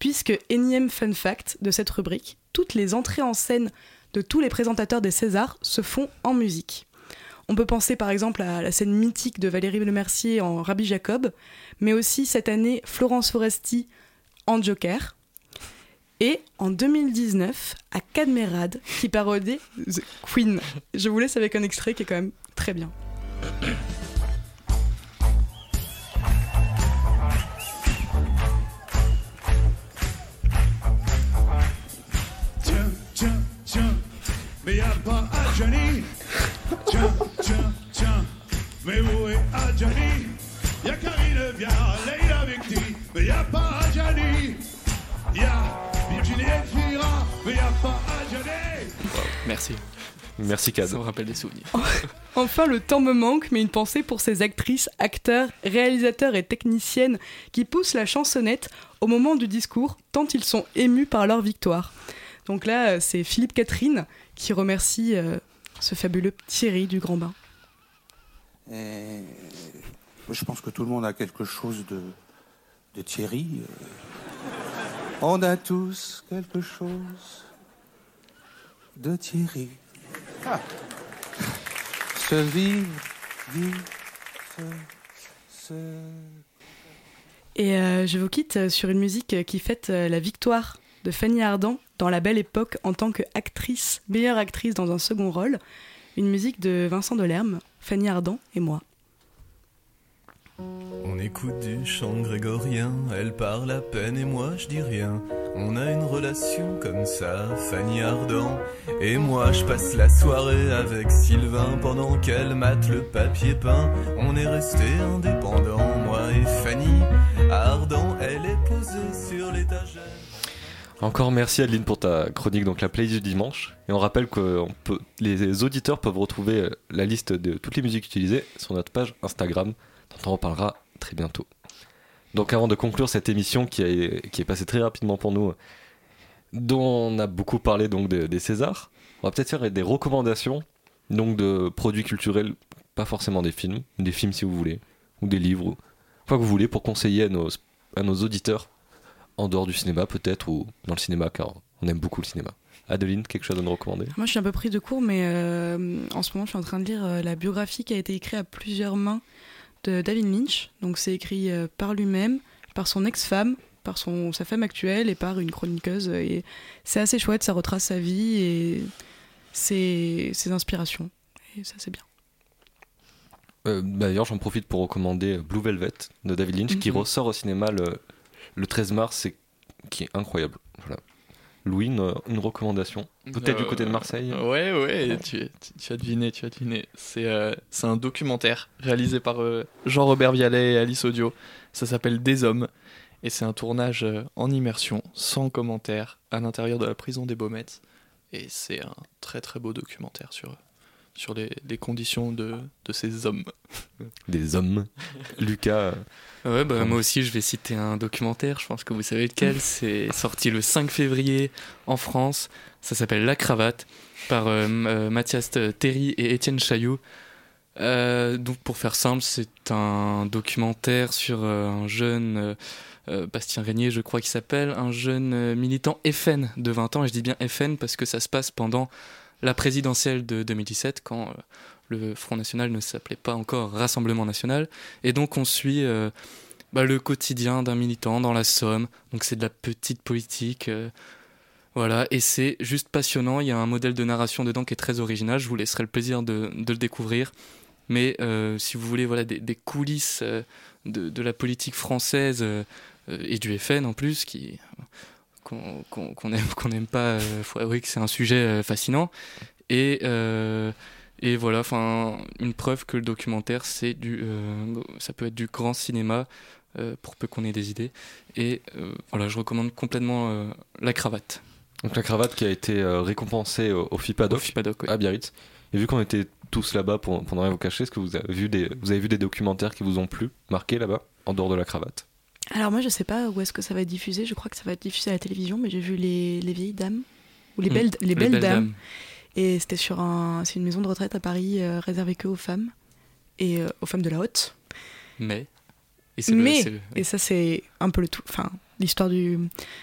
Puisque, énième fun fact de cette rubrique, toutes les entrées en scène de tous les présentateurs des Césars se font en musique. On peut penser par exemple à la scène mythique de Valérie Lemercier en Rabbi Jacob, mais aussi cette année Florence Foresti en Joker. Et en 2019, à Cadmerade, qui parodie The Queen. Je vous laisse avec un extrait qui est quand même très bien. Mais y a pas Adjani. Tiens, tiens, tiens, mais où est Adjani Y a Karine Viard, Leila Victi, mais y a pas Adjani. Y a Virginie Efira, mais y a pas Adjani. Merci. Merci Cad. Ça me rappelle des souvenirs. Enfin, le temps me manque, mais une pensée pour ces actrices, acteurs, réalisateurs et techniciennes qui poussent la chansonnette au moment du discours, tant ils sont émus par leur victoire. Donc là, euh, c'est Philippe Catherine qui remercie euh, ce fabuleux Thierry du Grand Bain. Et je pense que tout le monde a quelque chose de, de Thierry. On a tous quelque chose de Thierry. Ah. Se vivre, vivre, se, se... Et euh, je vous quitte sur une musique qui fête euh, la victoire de Fanny Ardant dans la belle époque en tant qu'actrice, meilleure actrice dans un second rôle. Une musique de Vincent Delerme, Fanny Ardant et moi. On écoute du chant grégorien, elle parle à peine et moi je dis rien. On a une relation comme ça, Fanny Ardant. Et moi je passe la soirée avec Sylvain pendant qu'elle mate le papier peint. On est resté indépendants, moi et Fanny Ardant. Elle est posée sur l'étagère. Encore merci Adeline pour ta chronique, donc la playlist du dimanche. Et on rappelle que les auditeurs peuvent retrouver euh, la liste de toutes les musiques utilisées sur notre page Instagram, dont on reparlera très bientôt. Donc avant de conclure cette émission qui, a- qui est passée très rapidement pour nous, dont on a beaucoup parlé donc de- des Césars, on va peut-être faire des recommandations donc de produits culturels, pas forcément des films, des films si vous voulez, ou des livres, quoi que vous voulez pour conseiller à nos, à nos auditeurs en dehors du cinéma peut-être ou dans le cinéma car on aime beaucoup le cinéma. Adeline, quelque chose à nous recommander? Moi, je suis un peu pris de court, mais euh, en ce moment, je suis en train de lire euh, la biographie qui a été écrite à plusieurs mains de David Lynch. Donc, c'est écrit euh, par lui-même, par son ex-femme, par son, sa femme actuelle et par une chroniqueuse. Et c'est assez chouette, ça retrace sa vie et ses, ses inspirations. Et ça, c'est bien. D'ailleurs, j'en profite pour recommander Blue Velvet de David Lynch qui Mhm. ressort au cinéma le, le 13 mars et qui est incroyable. Voilà. Louis, une, une recommandation Peut-être du côté de Marseille Euh, Ouais, ouais, tu, tu- tu as deviné, tu as deviné. C'est euh, c'est un documentaire réalisé par euh, Jean-Robert Vialet et Alice Audio. Ça s'appelle Des Hommes. Et c'est un tournage euh, en immersion, sans commentaire, à l'intérieur de la prison des Baumettes. Et c'est un très très beau documentaire sur, sur les, les conditions de, de ces hommes. Des hommes. Lucas. Ouais, bah, moi aussi, je vais citer un documentaire, je pense que vous savez lequel. C'est sorti le 5 février en France. Ça s'appelle La Cravate par euh, euh, Mathias Terry et Étienne Chailloux. Euh, donc, pour faire simple, c'est un documentaire sur euh, un jeune. euh, euh, Bastien Régnier, je crois qu'il s'appelle, un jeune euh, militant FN de 20 ans, et je dis bien FN parce que ça se passe pendant la présidentielle de 2017, quand euh, le Front National ne s'appelait pas encore Rassemblement National. Et donc on suit euh, bah, le quotidien d'un militant dans la Somme. Donc c'est de la petite politique. euh, voilà, et c'est juste passionnant. Il y a un modèle de narration dedans qui est très original. Je vous laisserai le plaisir de, le découvrir. Mais si vous voulez voilà, des, coulisses de, de la politique française et du FN en plus, qui qu'on qu'on- qu'on aime, qu'on n'aime pas, euh, faut avouer que c'est un sujet euh, fascinant. Et, euh, et voilà, enfin, une preuve que le documentaire, c'est du, euh, ça peut être du grand cinéma euh, pour peu qu'on ait des idées. Et euh, voilà, je recommande complètement euh, La Cravate. Donc la cravate qui a été euh, récompensée au, au FIPADOC, à Biarritz. Et vu qu'on était tous là-bas pour, pour ne rien vous cacher, est-ce que vous avez, vu des, vous avez vu des documentaires qui vous ont plu, marqués là-bas, en dehors de la cravate? Alors, moi, je sais pas où est-ce que ça va être diffusé. Je crois que ça va être diffusé à la télévision, mais j'ai vu les, les vieilles dames. Ou les Mm. belles, les Les belles belles dames. dames. Et c'était sur un, c'est une maison de retraite à Paris euh, réservée que aux femmes et euh, aux femmes de la haute. Mais. Et le- le- ça c'est un peu le tout, enfin l'histoire du,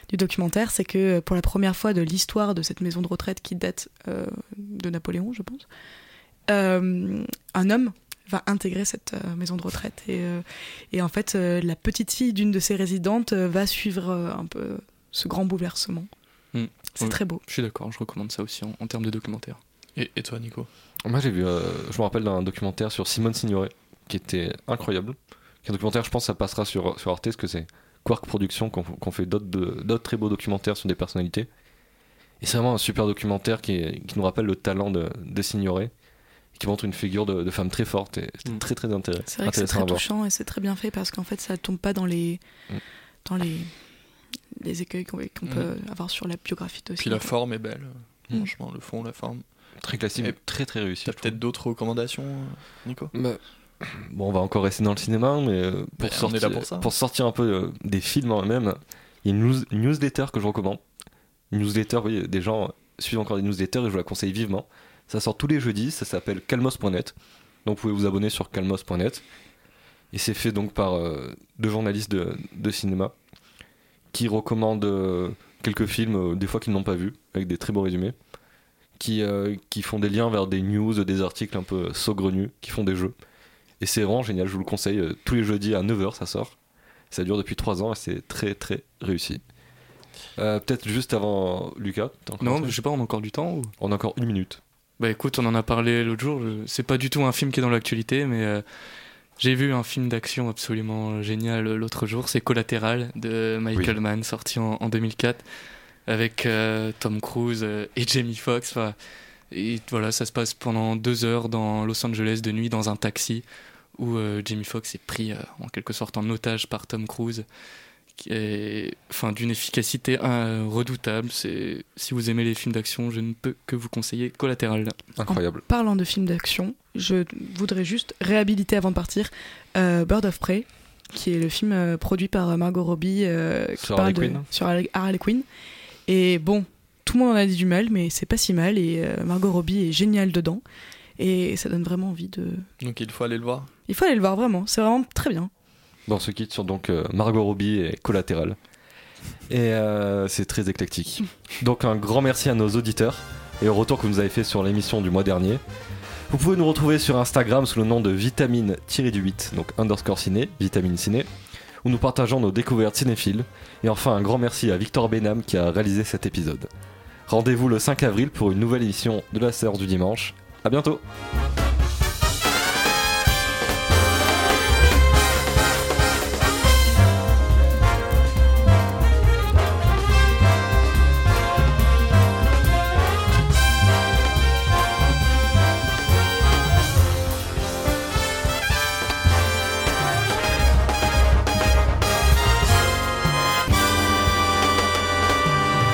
du documentaire, c'est que pour la première fois de l'histoire de cette maison de retraite qui date euh, de Napoléon, je pense, euh, un homme va intégrer cette euh, maison de retraite et, euh, et en fait euh, la petite fille d'une de ses résidentes euh, va suivre euh, un peu ce grand bouleversement. Mm. C'est Oui, très beau. Je suis d'accord, je recommande ça aussi en, en termes de documentaire. Et, et toi, Nico? Moi, j'ai vu, euh, je me rappelle d'un documentaire sur Simone Signoret qui était incroyable. Qui est un documentaire, je pense, ça passera sur, sur Arte, parce que c'est Quark Productions qui ont fait d'autres de- d'autres très beaux documentaires sur des personnalités. Et c'est vraiment un super documentaire qui, est- qui nous rappelle le talent de, de Signoret, et qui montre une figure de, de femme très forte et c'était très très intéressant. C'est vrai que c'est très touchant et c'est très bien fait parce qu'en fait, ça tombe pas dans les, Mm. dans les, les écueils qu'on Mm. peut avoir sur la biographie de Puis la forme est belle. Mm. Franchement, le fond, la forme. Très classique, Et mais très très réussi. T'as peut-être d'autres recommandations, Nico? Bah, bon, on va encore rester dans le cinéma, mais euh, Mais pour, on sortir, est là pour ça. sortir un peu euh, des films en eux-mêmes, il y a une news- une newsletter que je recommande. Une newsletter, oui, des gens suivent encore des newsletters et je vous la conseille vivement. Ça sort tous les jeudis, ça s'appelle calmos.net. Donc vous pouvez vous abonner sur calmos.net. Et c'est fait donc par euh, deux journalistes de, de cinéma qui recommandent euh, quelques films, euh, des fois qu'ils n'ont pas vus, avec des très beaux résumés, qui, qui font des liens vers des news, des articles un peu saugrenus, qui font des jeux. Et c'est vraiment génial, je vous le conseille. tous les jeudis à 9h, ça sort. Ça dure depuis 3 ans et c'est très très réussi. Peut-être juste avant Lucas. Non, je sais pas, on a encore du temps ou... On a encore une minute. Bah écoute, on en a parlé l'autre jour. C'est pas du tout un film qui est dans l'actualité, mais euh, j'ai vu un film d'action absolument génial l'autre jour. C'est Collatéral de Michael Oui. Mann, sorti en, en 2004, avec euh, Tom Cruise euh, et Jamie Foxx. Et voilà, ça se passe pendant deux heures dans Los Angeles de nuit dans un taxi où euh, Jamie Foxx est pris euh, en quelque sorte en otage par Tom Cruise enfin d'une efficacité euh, redoutable c'est si vous aimez les films d'action je ne peux que vous conseiller Collatéral Incroyable Parlant de films d'action, je voudrais juste réhabiliter avant de partir euh, Bird of Prey, qui est le film euh, produit par Margot Robbie euh, qui Sur parle Harley de- Quinn. sur Harley Harley Quinn. Et bon, tout le monde en a dit du mal, mais c'est pas si mal. Et euh, Margot Robbie est géniale dedans. Et ça donne vraiment envie de. Donc il faut aller le voir. Il faut aller le voir vraiment, c'est vraiment très bien. On se quitte sur donc euh, Margot Robbie et Collatéral. Et euh, c'est très éclectique. Donc un grand merci à nos auditeurs et au retour que vous nous avez fait sur l'émission du mois dernier. Vous pouvez nous retrouver sur Instagram sous le nom de vitamine-du8, donc underscore ciné, vitamine ciné, où nous partageons nos découvertes cinéphiles. Et enfin un grand merci à Victor Benham qui a réalisé cet épisode. Rendez-vous le 5 avril pour une nouvelle émission de la séance du dimanche. À bientôt!